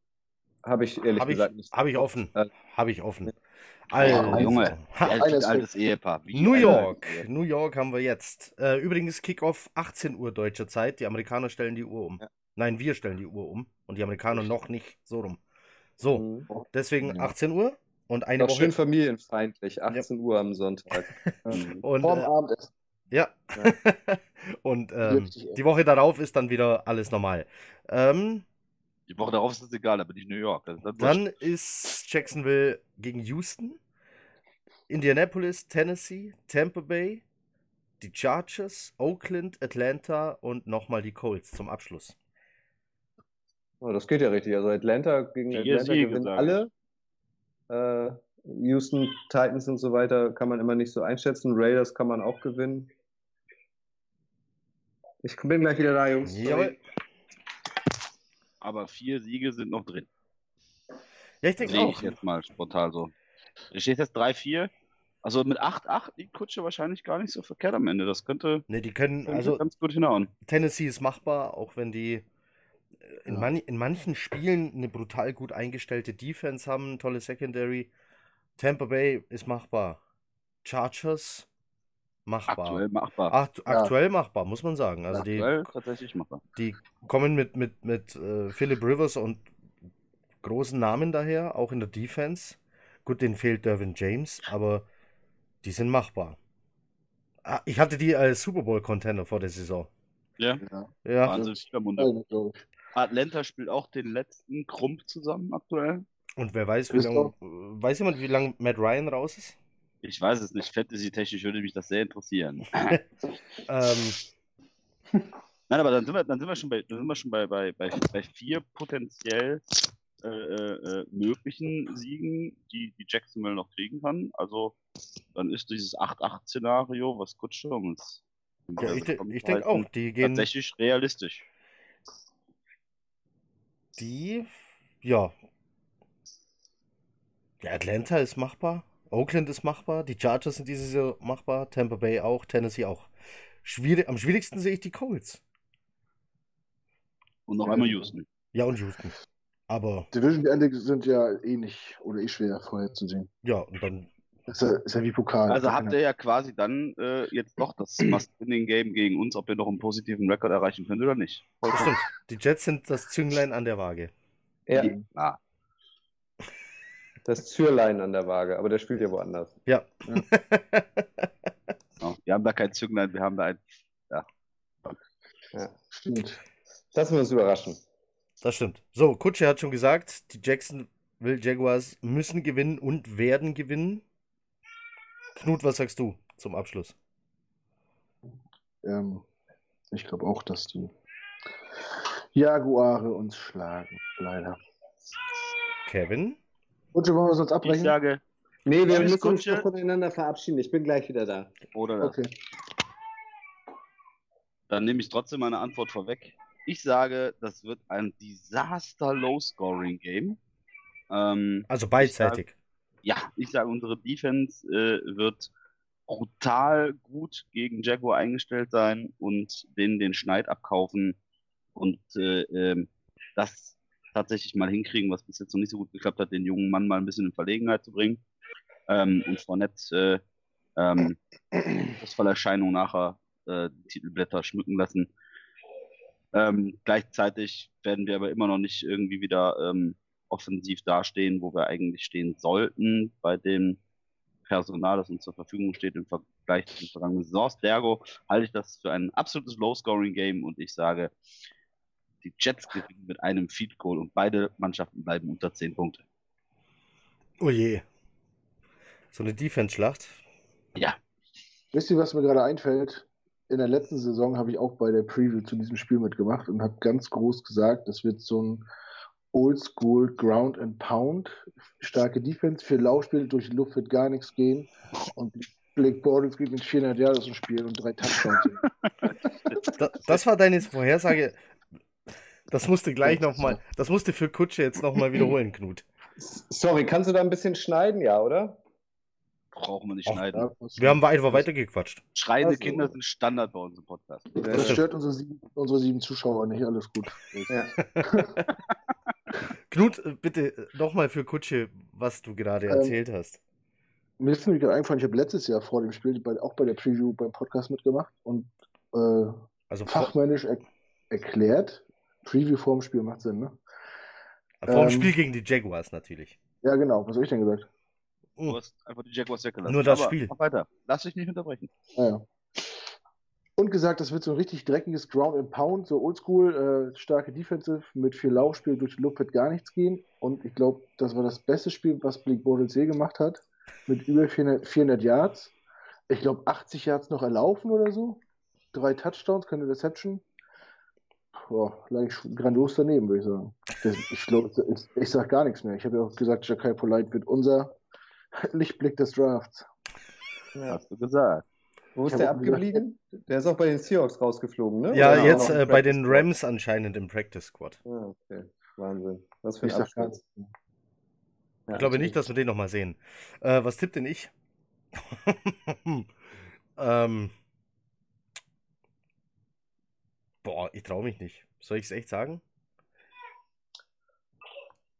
Speaker 2: Habe ich ehrlich
Speaker 1: Habe ich,
Speaker 2: gesagt nicht.
Speaker 1: hab ich offen.
Speaker 2: Äh,
Speaker 1: Habe ich offen. Also,
Speaker 3: Junge,
Speaker 1: Ha,
Speaker 3: Wie alt
Speaker 4: Eines
Speaker 3: ist altes Ehepaar? Wie
Speaker 1: New York.
Speaker 3: Ehepaar?
Speaker 1: New York haben wir jetzt. Äh, übrigens Kickoff 18 Uhr deutscher Zeit. Die Amerikaner stellen die Uhr um.
Speaker 2: Ja.
Speaker 1: Nein, wir stellen die Uhr um. Und die Amerikaner noch nicht so rum. So,
Speaker 2: Mhm.
Speaker 1: deswegen
Speaker 4: Ja.
Speaker 1: 18 Uhr und eine
Speaker 2: Doch
Speaker 1: Woche.
Speaker 2: schön familienfeindlich, 18 Uhr am Sonntag.
Speaker 1: Und,
Speaker 4: Vorm
Speaker 1: äh,
Speaker 4: Abendessen.
Speaker 1: ja. und ähm, die Woche darauf ist dann wieder alles normal. Ähm,
Speaker 3: Die Woche darauf ist es egal, da bin ich New York. Das ist dann.
Speaker 1: Dann ist Jacksonville gegen Houston, Indianapolis, Tennessee, Tampa Bay, die Chargers, Oakland, Atlanta und nochmal die Colts zum Abschluss.
Speaker 2: Oh, das geht ja richtig. Also Atlanta gegen
Speaker 3: Vier
Speaker 2: Atlanta gewinnen alle. Äh, Houston Titans und so weiter kann man immer nicht so einschätzen. Raiders kann man auch gewinnen. Ich bin gleich wieder da, Jungs. Sorry.
Speaker 3: Aber vier Siege sind noch drin.
Speaker 1: Ja, ich denke
Speaker 3: Sehe
Speaker 1: auch.
Speaker 3: ich jetzt mal spontan so. Da steht jetzt 3-4. Also mit 8-8 liegt Kutsche wahrscheinlich gar nicht so verkehrt am Ende. Das könnte,
Speaker 1: Ne, die können, also
Speaker 3: ganz gut hinhauen.
Speaker 1: Tennessee ist machbar, auch wenn die äh, in,
Speaker 4: Ja.
Speaker 1: man, in manchen Spielen eine brutal gut eingestellte Defense haben, tolle Secondary. Tampa Bay ist machbar. Chargers machbar.
Speaker 3: Aktuell machbar.
Speaker 1: Akt, aktuell machbar, muss man sagen. Also die
Speaker 3: Aktuell tatsächlich machbar.
Speaker 1: Die kommen mit, mit, mit äh, Philip Rivers und großen Namen daher, auch in der Defense. Gut, denen fehlt Dervin James, aber die sind machbar. Ah, ich hatte die als Super Bowl-Contender vor der Saison.
Speaker 3: Ja,
Speaker 4: Ja.
Speaker 1: Ja,
Speaker 3: Wahnsinn.
Speaker 4: Also.
Speaker 3: Atlanta spielt auch den letzten Krump zusammen aktuell.
Speaker 1: und wer weiß, wie lange. Weiß jemand, wie lange Matt Ryan raus ist?
Speaker 3: Ich weiß es nicht, Fantasy-technisch würde mich das sehr interessieren.
Speaker 1: Ähm,
Speaker 3: Nein, aber dann sind wir, dann sind wir schon bei, dann sind wir schon bei, bei, bei, bei vier potenziell äh, äh, äh, möglichen Siegen, die, die Jacksonville noch kriegen kann. Also dann ist dieses 8-8-Szenario, was Kutsche uns
Speaker 1: ja, ich, de- ich denke auch, die gehen.
Speaker 3: tatsächlich realistisch.
Speaker 1: Die, ja. Ja, Atlanta ist machbar. Oakland ist machbar. Die Chargers sind dieses Jahr machbar. Tampa Bay auch. Tennessee auch. Schwierig, am schwierigsten sehe ich die Colts.
Speaker 3: Und noch einmal Houston.
Speaker 1: Ja, und Houston. Aber,
Speaker 4: Division-Ende sind ja eh nicht oder eh schwer vorherzusehen.
Speaker 1: ja, und dann.
Speaker 4: Ist ja, ist ja wie Pokal.
Speaker 3: Also habt ihr ja quasi dann äh, jetzt doch das Must-Winning-Game gegen uns, ob ihr noch einen positiven Rekord erreichen könnt oder nicht.
Speaker 1: Das stimmt. Die Jets sind das Zünglein an der Waage.
Speaker 2: Ja,
Speaker 3: Ah,
Speaker 2: das Zürlein an der Waage, aber der spielt ja woanders.
Speaker 1: Ja.
Speaker 3: ja. Wir haben da kein Zünglein, wir haben da ein.
Speaker 2: Ja.
Speaker 4: Stimmt.
Speaker 2: Lassen wir uns überraschen.
Speaker 1: Das stimmt. So, Kutsche hat schon gesagt, die Jacksonville Jaguars müssen gewinnen und werden gewinnen. Knut, was sagst du zum Abschluss?
Speaker 4: Ähm, ich glaube auch, dass die Jaguare uns schlagen. Leider.
Speaker 1: Kevin?
Speaker 4: Und schon wollen wir uns
Speaker 3: Ich
Speaker 4: abbrechen?
Speaker 3: sage,
Speaker 2: Nee, wir müssen uns
Speaker 3: Kutsche.
Speaker 2: noch voneinander verabschieden. Ich bin gleich wieder da.
Speaker 3: oder das.
Speaker 4: Okay.
Speaker 3: Dann nehme ich trotzdem meine Antwort vorweg. Ich sage, das wird ein Disaster Low-Scoring-Game. Ähm,
Speaker 1: Also beidseitig.
Speaker 3: ja, ich sage, unsere Defense äh, wird brutal gut gegen Jaguar eingestellt sein und denen den Schneid abkaufen und äh, ähm, das tatsächlich mal hinkriegen, was bis jetzt noch nicht so gut geklappt hat, den jungen Mann mal ein bisschen in Verlegenheit zu bringen ähm, und Fournette äh, ähm, das voller Erscheinung nachher äh, Titelblätter schmücken lassen. Ähm, gleichzeitig werden wir aber immer noch nicht irgendwie wieder ähm, offensiv dastehen, wo wir eigentlich stehen sollten bei dem Personal, das uns zur Verfügung steht im Vergleich zu den vergangenen Saisons. Ergo halte ich das für ein absolutes Low-Scoring-Game und ich sage, die Jets gewinnen mit einem Feed Goal und beide Mannschaften bleiben unter 10 Punkte.
Speaker 1: Oh je. So eine Defense-Schlacht.
Speaker 3: Ja,
Speaker 4: Wisst ihr, was mir gerade einfällt? in der letzten Saison habe ich auch bei der Preview zu diesem Spiel mitgemacht und habe ganz groß gesagt, das wird so ein Oldschool Ground and Pound, starke Defense, für Laufspiel durch die Luft wird gar nichts gehen und Blake Bortles geht mit 400 Yards aus dem Spiel und drei Touchdowns.
Speaker 1: Da, das war deine Vorhersage. Das musste gleich nochmal, das musste für Kutsche jetzt nochmal wiederholen, Knut.
Speaker 2: Sorry, kannst du da ein bisschen schneiden, ja, oder?
Speaker 3: Brauchen wir nicht
Speaker 1: Ach,
Speaker 3: schneiden.
Speaker 4: Ja,
Speaker 1: Wir haben einfach weitergequatscht.
Speaker 3: Schreiende
Speaker 2: Also.
Speaker 3: Kinder sind Standard bei uns im Podcast.
Speaker 4: Das stört unsere sieben, unsere sieben Zuschauer nicht, alles gut.
Speaker 2: Ja.
Speaker 1: Knut, bitte nochmal für Kutsche, was du gerade
Speaker 4: Ähm,
Speaker 1: erzählt hast.
Speaker 4: Mir ist nämlich gerade eingefallen, ich habe letztes Jahr vor dem Spiel bei, auch bei der Preview beim Podcast mitgemacht und äh,
Speaker 1: Also
Speaker 4: fachmännisch er erklärt, Preview vor dem Spiel macht Sinn, ne?
Speaker 1: vor dem
Speaker 4: ähm,
Speaker 1: Spiel gegen die Jaguars natürlich.
Speaker 4: Ja, genau. Was habe ich denn gesagt?
Speaker 3: Du hast einfach die Jaguars weggelassen.
Speaker 1: Nur das
Speaker 3: Aber
Speaker 1: Spiel.
Speaker 3: Mach weiter. Lass dich nicht unterbrechen.
Speaker 4: Ja, ja. Und gesagt, das wird so ein richtig dreckiges Ground and Pound, so oldschool, äh, starke Defensive, mit viel Laufspiel, durch die Luft wird gar nichts gehen. Und ich glaube, das war das beste Spiel, was Blake Bortles je gemacht hat, mit über 400, 400 Yards. Ich glaube, 80 Yards noch erlaufen oder so. Drei Touchdowns, keine Reception. Boah, lag grandios daneben, würde ich sagen. Das, ich ich, ich sage gar nichts mehr. Ich habe ja auch gesagt, Jakai Polite wird unser Lichtblick des Drafts.
Speaker 2: Ja.
Speaker 3: Hast du gesagt.
Speaker 2: Wo ist der
Speaker 4: auch gesagt-
Speaker 2: abgeblieben? Der ist auch bei den Seahawks rausgeflogen, ne?
Speaker 1: Ja,
Speaker 2: Oder
Speaker 1: jetzt äh, bei den
Speaker 2: Squad?
Speaker 1: Rams anscheinend im Practice Squad.
Speaker 2: Ah, okay. Wahnsinn. Was für ein
Speaker 4: Ich sag.
Speaker 2: Ja,
Speaker 1: Ich glaube nicht, dass wir den nochmal sehen. Äh, was tippt denn ich? ähm, boah, ich traue mich nicht. Soll ich es echt sagen?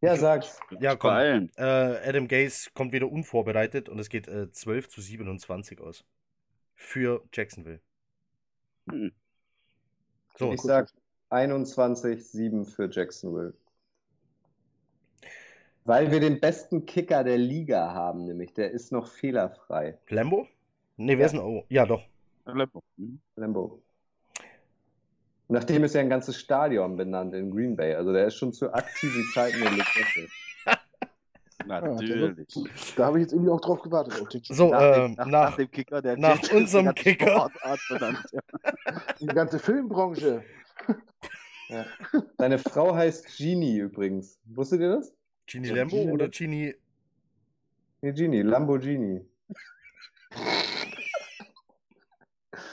Speaker 2: Ja, sag's.
Speaker 1: Ja, komm. Äh, Adam Gaze kommt wieder unvorbereitet und es geht äh, 12 zu 27 aus. Für Jacksonville.
Speaker 3: Hm.
Speaker 1: So,
Speaker 2: Ich sag 21-7 für Jacksonville. Weil wir den besten Kicker der Liga haben, nämlich der ist noch fehlerfrei.
Speaker 1: Lambo? Ne, wer ist denn? Oh, ja, doch.
Speaker 3: Aleppo. Hm.
Speaker 2: Lambo. Nachdem ist ja ein ganzes Stadion benannt in Green Bay. Also der ist schon zu aktiven Zeiten eine Legende.
Speaker 3: Natürlich.
Speaker 4: Da habe ich jetzt irgendwie auch drauf gewartet.
Speaker 1: So,
Speaker 3: nach,
Speaker 1: ähm,
Speaker 3: dem, nach,
Speaker 1: nach,
Speaker 3: nach dem Kicker, der
Speaker 1: nach
Speaker 3: Kick-
Speaker 1: unserem Kicker.
Speaker 3: Benannt. Ja.
Speaker 4: Die ganze Filmbranche.
Speaker 2: Ja. Seine Frau heißt Genie übrigens. Wusstet ihr das?
Speaker 1: Genie Lambo
Speaker 4: Genie
Speaker 1: oder Genie?
Speaker 2: Nee, Genie, Lamborghini.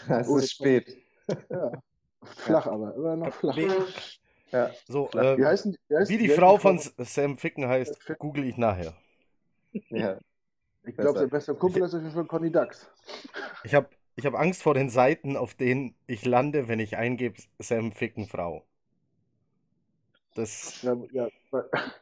Speaker 2: Es
Speaker 4: Oh,
Speaker 2: ist
Speaker 4: das-
Speaker 2: spät.
Speaker 4: Ja. Flach aber, immer noch flach.
Speaker 1: Wie-
Speaker 2: Ja.
Speaker 1: So,
Speaker 2: Klar.
Speaker 1: äh,
Speaker 4: Wie, heißen, wie, heißt,
Speaker 1: wie die
Speaker 4: heißt
Speaker 1: Frau von Sam Ficken heißt,
Speaker 4: Ficken.
Speaker 1: google ich nachher.
Speaker 2: ja.
Speaker 4: Ich glaube, der beste Kumpel ist auf jeden Fall Conny Dax.
Speaker 1: Ich habe ich hab Angst vor den Seiten, auf denen ich lande, wenn ich eingebe Sam Ficken Frau. Das,
Speaker 4: Ja, ja,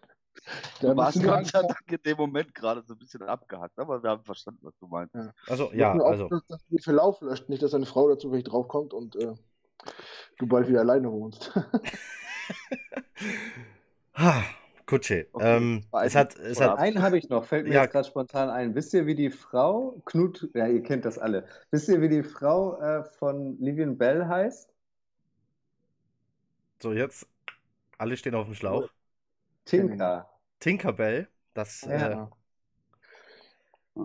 Speaker 3: Du warst
Speaker 4: Angst
Speaker 3: in dem Moment gerade so ein bisschen abgehackt, aber wir haben verstanden, was du meinst.
Speaker 1: also ja,
Speaker 4: nur
Speaker 1: also
Speaker 4: dass du den Verlauf löscht, nicht, dass deine Frau dazu vielleicht draufkommt und äh, du bald wieder alleine wohnst.
Speaker 1: ha, Kutsche.
Speaker 3: Okay,
Speaker 1: Ähm, es
Speaker 3: ein-
Speaker 1: hat, es hat,
Speaker 2: Einen habe ich noch, fällt mir
Speaker 1: Ja.
Speaker 2: jetzt gerade spontan ein. Wisst ihr, wie die Frau, Knut, ja, ihr kennt das alle. Wisst ihr, wie die Frau äh, von Livian Bell heißt?
Speaker 1: so jetzt, alle stehen auf dem Schlauch.
Speaker 2: Tinker.
Speaker 1: Tinkerbell, das,
Speaker 2: Ja.
Speaker 1: äh,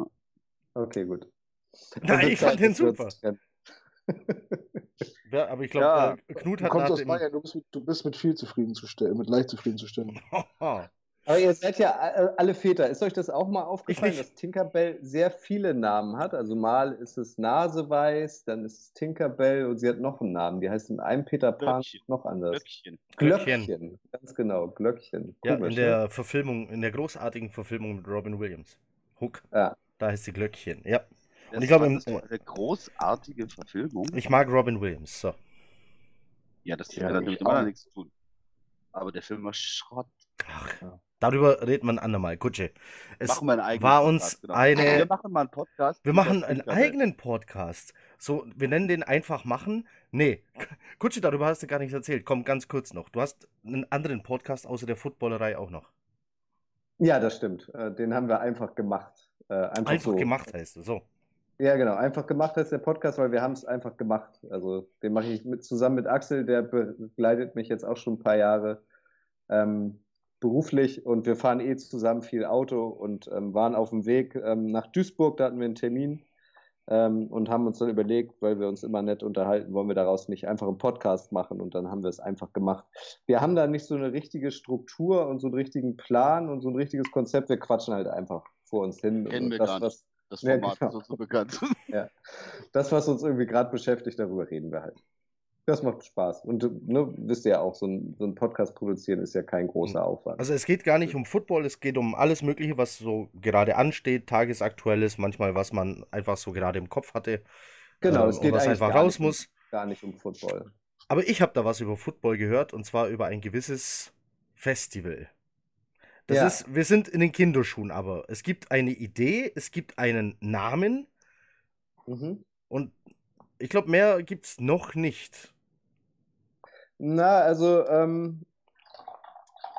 Speaker 2: Okay, gut.
Speaker 1: Nein, ich fand den super.
Speaker 2: Ja,
Speaker 1: ja, aber ich glaube,
Speaker 3: Ja.
Speaker 1: äh, Knut
Speaker 4: Du
Speaker 1: hat
Speaker 4: kommst
Speaker 1: nach
Speaker 4: aus
Speaker 1: dem,
Speaker 4: Bayern, du bist, mit, du bist mit viel zufriedenzustellen, mit leicht zufriedenzustellen.
Speaker 2: Aber ihr seid ja alle Väter. Ist euch das auch mal aufgefallen, dass Tinkerbell sehr viele Namen hat? Also mal ist es Naseweiß, dann ist es Tinkerbell und sie hat noch einen Namen. Die heißt in einem Peter Pan
Speaker 3: Glöckchen.
Speaker 2: noch anders.
Speaker 3: Glöckchen.
Speaker 1: Glöckchen.
Speaker 2: Glöckchen. Ganz genau, Glöckchen.
Speaker 1: ja,
Speaker 2: Komisch,
Speaker 1: in der Verfilmung, in der großartigen Verfilmung mit Robin Williams. Hook,
Speaker 2: ne? Ja.
Speaker 1: da heißt sie Glöckchen, ja.
Speaker 3: Das
Speaker 1: Und ich glaube,
Speaker 3: das eine großartige Verfilmung.
Speaker 1: Ich mag Robin Williams, so.
Speaker 3: Ja, das
Speaker 4: Ja,
Speaker 3: hat damit
Speaker 4: ich
Speaker 3: immer nichts zu tun. Aber der Film war Schrott.
Speaker 1: Ach,
Speaker 2: Ja.
Speaker 1: darüber redet man andermal. Kutsche. Es
Speaker 3: machen wir einen eigenen
Speaker 1: war
Speaker 3: Podcast,
Speaker 1: uns
Speaker 3: genau.
Speaker 1: eine.
Speaker 3: Wir machen mal einen Podcast.
Speaker 1: Wir machen einen eigenen Podcast. So, wir nennen den einfach machen. Nee, Kutsche, darüber hast du gar nichts erzählt. Komm, ganz kurz noch. Du hast einen anderen Podcast außer der Footballerei auch noch.
Speaker 2: Ja, das stimmt. Äh, Den haben wir einfach gemacht. Äh, Einfach,
Speaker 1: Einfach
Speaker 2: so.
Speaker 1: gemacht heißt es. So.
Speaker 2: Ja, genau. Einfach gemacht heißt der Podcast, weil wir haben es einfach gemacht. Also den mache ich mit, zusammen mit Axel, der begleitet mich jetzt auch schon ein paar Jahre ähm, beruflich und wir fahren eh zusammen viel Auto und ähm, waren auf dem Weg ähm, nach Duisburg, da hatten wir einen Termin ähm, und haben uns dann überlegt, weil wir uns immer nett unterhalten, wollen wir daraus nicht einfach einen Podcast machen und dann haben wir es einfach gemacht. Wir haben da nicht so eine richtige Struktur und so einen richtigen Plan und so ein richtiges Konzept, wir quatschen halt einfach vor uns hin.
Speaker 3: Kennen wir
Speaker 2: das,
Speaker 3: gar nicht.
Speaker 2: was,
Speaker 3: Das
Speaker 2: Ja,
Speaker 3: Format
Speaker 2: genau.
Speaker 3: ist uns so bekannt.
Speaker 2: ja, das, was uns irgendwie gerade beschäftigt, darüber reden wir halt. Das macht Spaß. Und ne, wisst ihr ja auch, so ein, so ein Podcast produzieren ist ja kein großer Aufwand.
Speaker 1: Also es geht gar nicht um Football, es geht um alles Mögliche, was so gerade ansteht, tagesaktuell ist, manchmal was man einfach so gerade im Kopf hatte.
Speaker 2: genau,
Speaker 1: ähm,
Speaker 2: es
Speaker 1: und
Speaker 2: geht
Speaker 1: was
Speaker 2: eigentlich
Speaker 1: einfach
Speaker 2: gar
Speaker 1: raus
Speaker 2: nicht,
Speaker 1: muss.
Speaker 2: Um, gar nicht um Football.
Speaker 1: Aber ich habe da was über Football gehört und zwar über ein gewisses Festival. Das
Speaker 2: Ja.
Speaker 1: ist, wir sind in den Kinderschuhen, aber es gibt eine Idee, es gibt einen Namen
Speaker 2: Mhm.
Speaker 1: und ich glaube, mehr gibt es noch nicht.
Speaker 2: Na, also, ähm,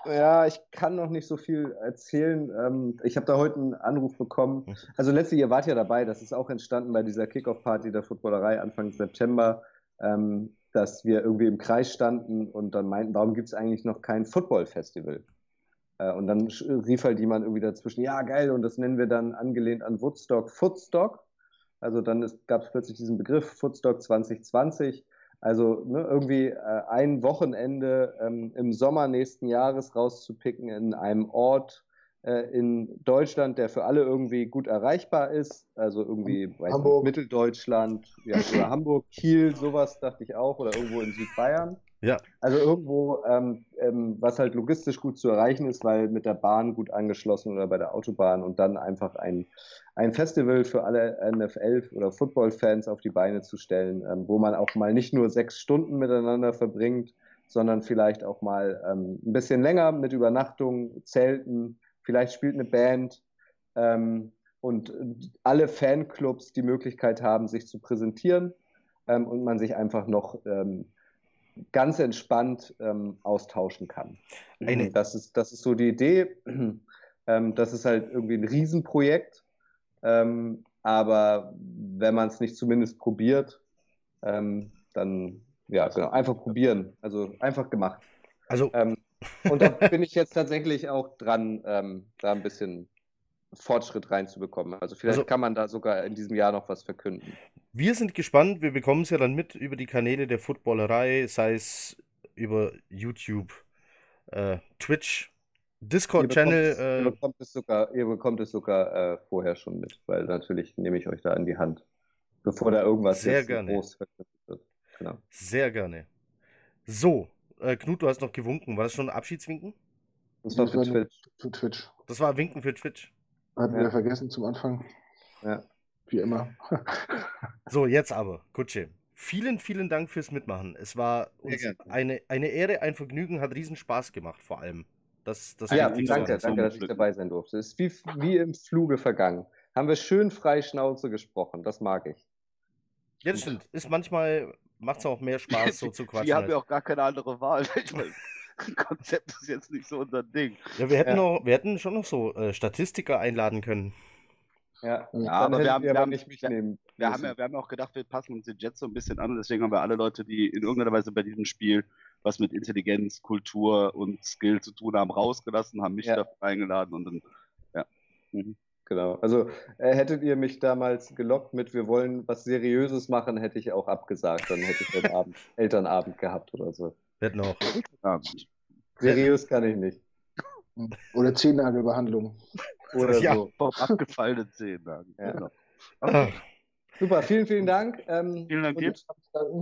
Speaker 2: ja, ich kann noch nicht so viel erzählen. Ähm, ich habe da heute einen Anruf bekommen. Also letztlich, ihr wart ja dabei, das ist auch entstanden bei dieser Kickoff-Party der Footballerei Anfang September, ähm, dass wir irgendwie im Kreis standen und dann meinten, warum gibt es eigentlich noch kein Football-Festival? Äh, und dann rief halt jemand irgendwie dazwischen, ja, geil, und das nennen wir dann angelehnt an Woodstock Footstock. Also dann gab es plötzlich diesen Begriff Footstock 2020. Also ne, irgendwie äh, ein Wochenende ähm, im Sommer nächsten Jahres rauszupicken in einem Ort äh, in Deutschland, der für alle irgendwie gut erreichbar ist. Also irgendwie weiß
Speaker 4: Hamburg.
Speaker 2: Nicht, Mitteldeutschland ja, oder Hamburg, Kiel, sowas dachte ich auch, oder irgendwo in Südbayern.
Speaker 1: Ja.
Speaker 2: Also irgendwo, ähm, ähm, was halt logistisch gut zu erreichen ist, weil mit der Bahn gut angeschlossen oder bei der Autobahn und dann einfach ein, ein Festival für alle NFL- oder Football-Fans auf die Beine zu stellen, ähm, wo man auch mal nicht nur sechs Stunden miteinander verbringt, sondern vielleicht auch mal ähm, ein bisschen länger mit Übernachtung, Zelten, vielleicht spielt eine Band ähm, und alle Fanclubs die Möglichkeit haben, sich zu präsentieren ähm, und man sich einfach noch ähm, ganz entspannt ähm, austauschen kann.
Speaker 1: Eine-
Speaker 2: Das, ist, das ist so die Idee. Ähm, das ist halt irgendwie ein Riesenprojekt. Ähm, aber wenn man es nicht zumindest probiert, ähm, dann ja, genau, einfach probieren. Also einfach gemacht.
Speaker 1: Also
Speaker 2: Ähm, und da bin ich jetzt tatsächlich auch dran, ähm, da ein bisschen Fortschritt reinzubekommen. Also vielleicht
Speaker 1: Also-
Speaker 2: kann man da sogar in diesem Jahr noch was verkünden.
Speaker 1: Wir sind gespannt, wir bekommen es ja dann mit über die Kanäle der Footballerei, sei es über YouTube, äh, Twitch, Discord-Channel.
Speaker 2: ihr
Speaker 1: Äh,
Speaker 2: bekommt es sogar, ihr bekommt es sogar äh, vorher schon mit, weil natürlich nehme ich euch da an die Hand, bevor da irgendwas
Speaker 1: Sehr gerne.
Speaker 2: groß verkündet wird. Genau.
Speaker 1: sehr gerne. So, äh, Knut, du hast noch gewunken. War das schon ein Abschiedswinken?
Speaker 2: Das war für Twitch.
Speaker 4: Für Twitch.
Speaker 1: Das war Winken für Twitch.
Speaker 4: Hatten
Speaker 2: Ja.
Speaker 4: wir vergessen zum Anfang.
Speaker 2: Ja.
Speaker 4: Wie immer.
Speaker 1: So, jetzt aber, Kutsche. Vielen, vielen Dank fürs Mitmachen. Es war eine, eine Ehre, ein Vergnügen, hat riesen Spaß gemacht, vor allem. Das, das
Speaker 2: Ja,
Speaker 1: Wichtigste
Speaker 2: danke, danke, dass ich dabei sein durfte. Es ist wie, wie im Fluge vergangen. Haben wir schön frei Schnauze gesprochen. Das mag ich.
Speaker 1: Ja, das stimmt. Ist manchmal, macht es auch mehr Spaß, so zu quatschen.
Speaker 3: Die haben ja auch gar keine andere Wahl. Konzept ist jetzt nicht so unser Ding.
Speaker 1: Ja, wir hätten,
Speaker 2: Ja.
Speaker 1: Noch, wir hätten schon noch so äh, Statistiker einladen können.
Speaker 2: Ja,
Speaker 4: Ja,
Speaker 3: aber wir haben- wir haben-
Speaker 2: nicht mich nehmen
Speaker 3: Wir haben, ja, wir haben auch gedacht, wir passen uns den Jets so ein bisschen an und deswegen haben wir alle Leute, die in irgendeiner Weise bei diesem Spiel was mit Intelligenz, Kultur und Skill zu tun haben, rausgelassen, haben mich
Speaker 2: Ja.
Speaker 3: dafür eingeladen und dann, ja. Mhm.
Speaker 2: Genau. Also äh, hättet ihr mich damals gelockt mit, wir wollen was Seriöses machen, hätte ich auch abgesagt. Dann hätte ich den Abend, Elternabend gehabt oder so.
Speaker 1: Hätten auch.
Speaker 2: Seriös kann ich nicht.
Speaker 4: Oder Zehennagelbehandlung.
Speaker 2: Oder
Speaker 1: Ja.
Speaker 2: so.
Speaker 3: vom abgefallenen Zehen. sagen.
Speaker 2: Ja.
Speaker 3: Genau.
Speaker 1: Ah,
Speaker 2: Super, vielen, vielen Dank. Ähm,
Speaker 3: Vielen Dank dir.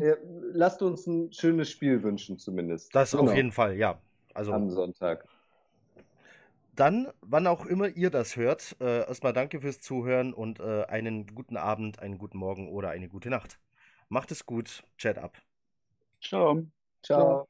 Speaker 2: äh, lasst uns ein schönes Spiel wünschen, zumindest
Speaker 1: das auf
Speaker 4: Genau.
Speaker 1: jeden Fall, ja. Also
Speaker 2: am Sonntag.
Speaker 1: dann, wann auch immer ihr das hört, äh, erstmal danke fürs Zuhören und äh, einen guten Abend, einen guten Morgen oder eine gute Nacht. Macht es gut, Chat ab.
Speaker 3: Ciao.
Speaker 2: Ciao.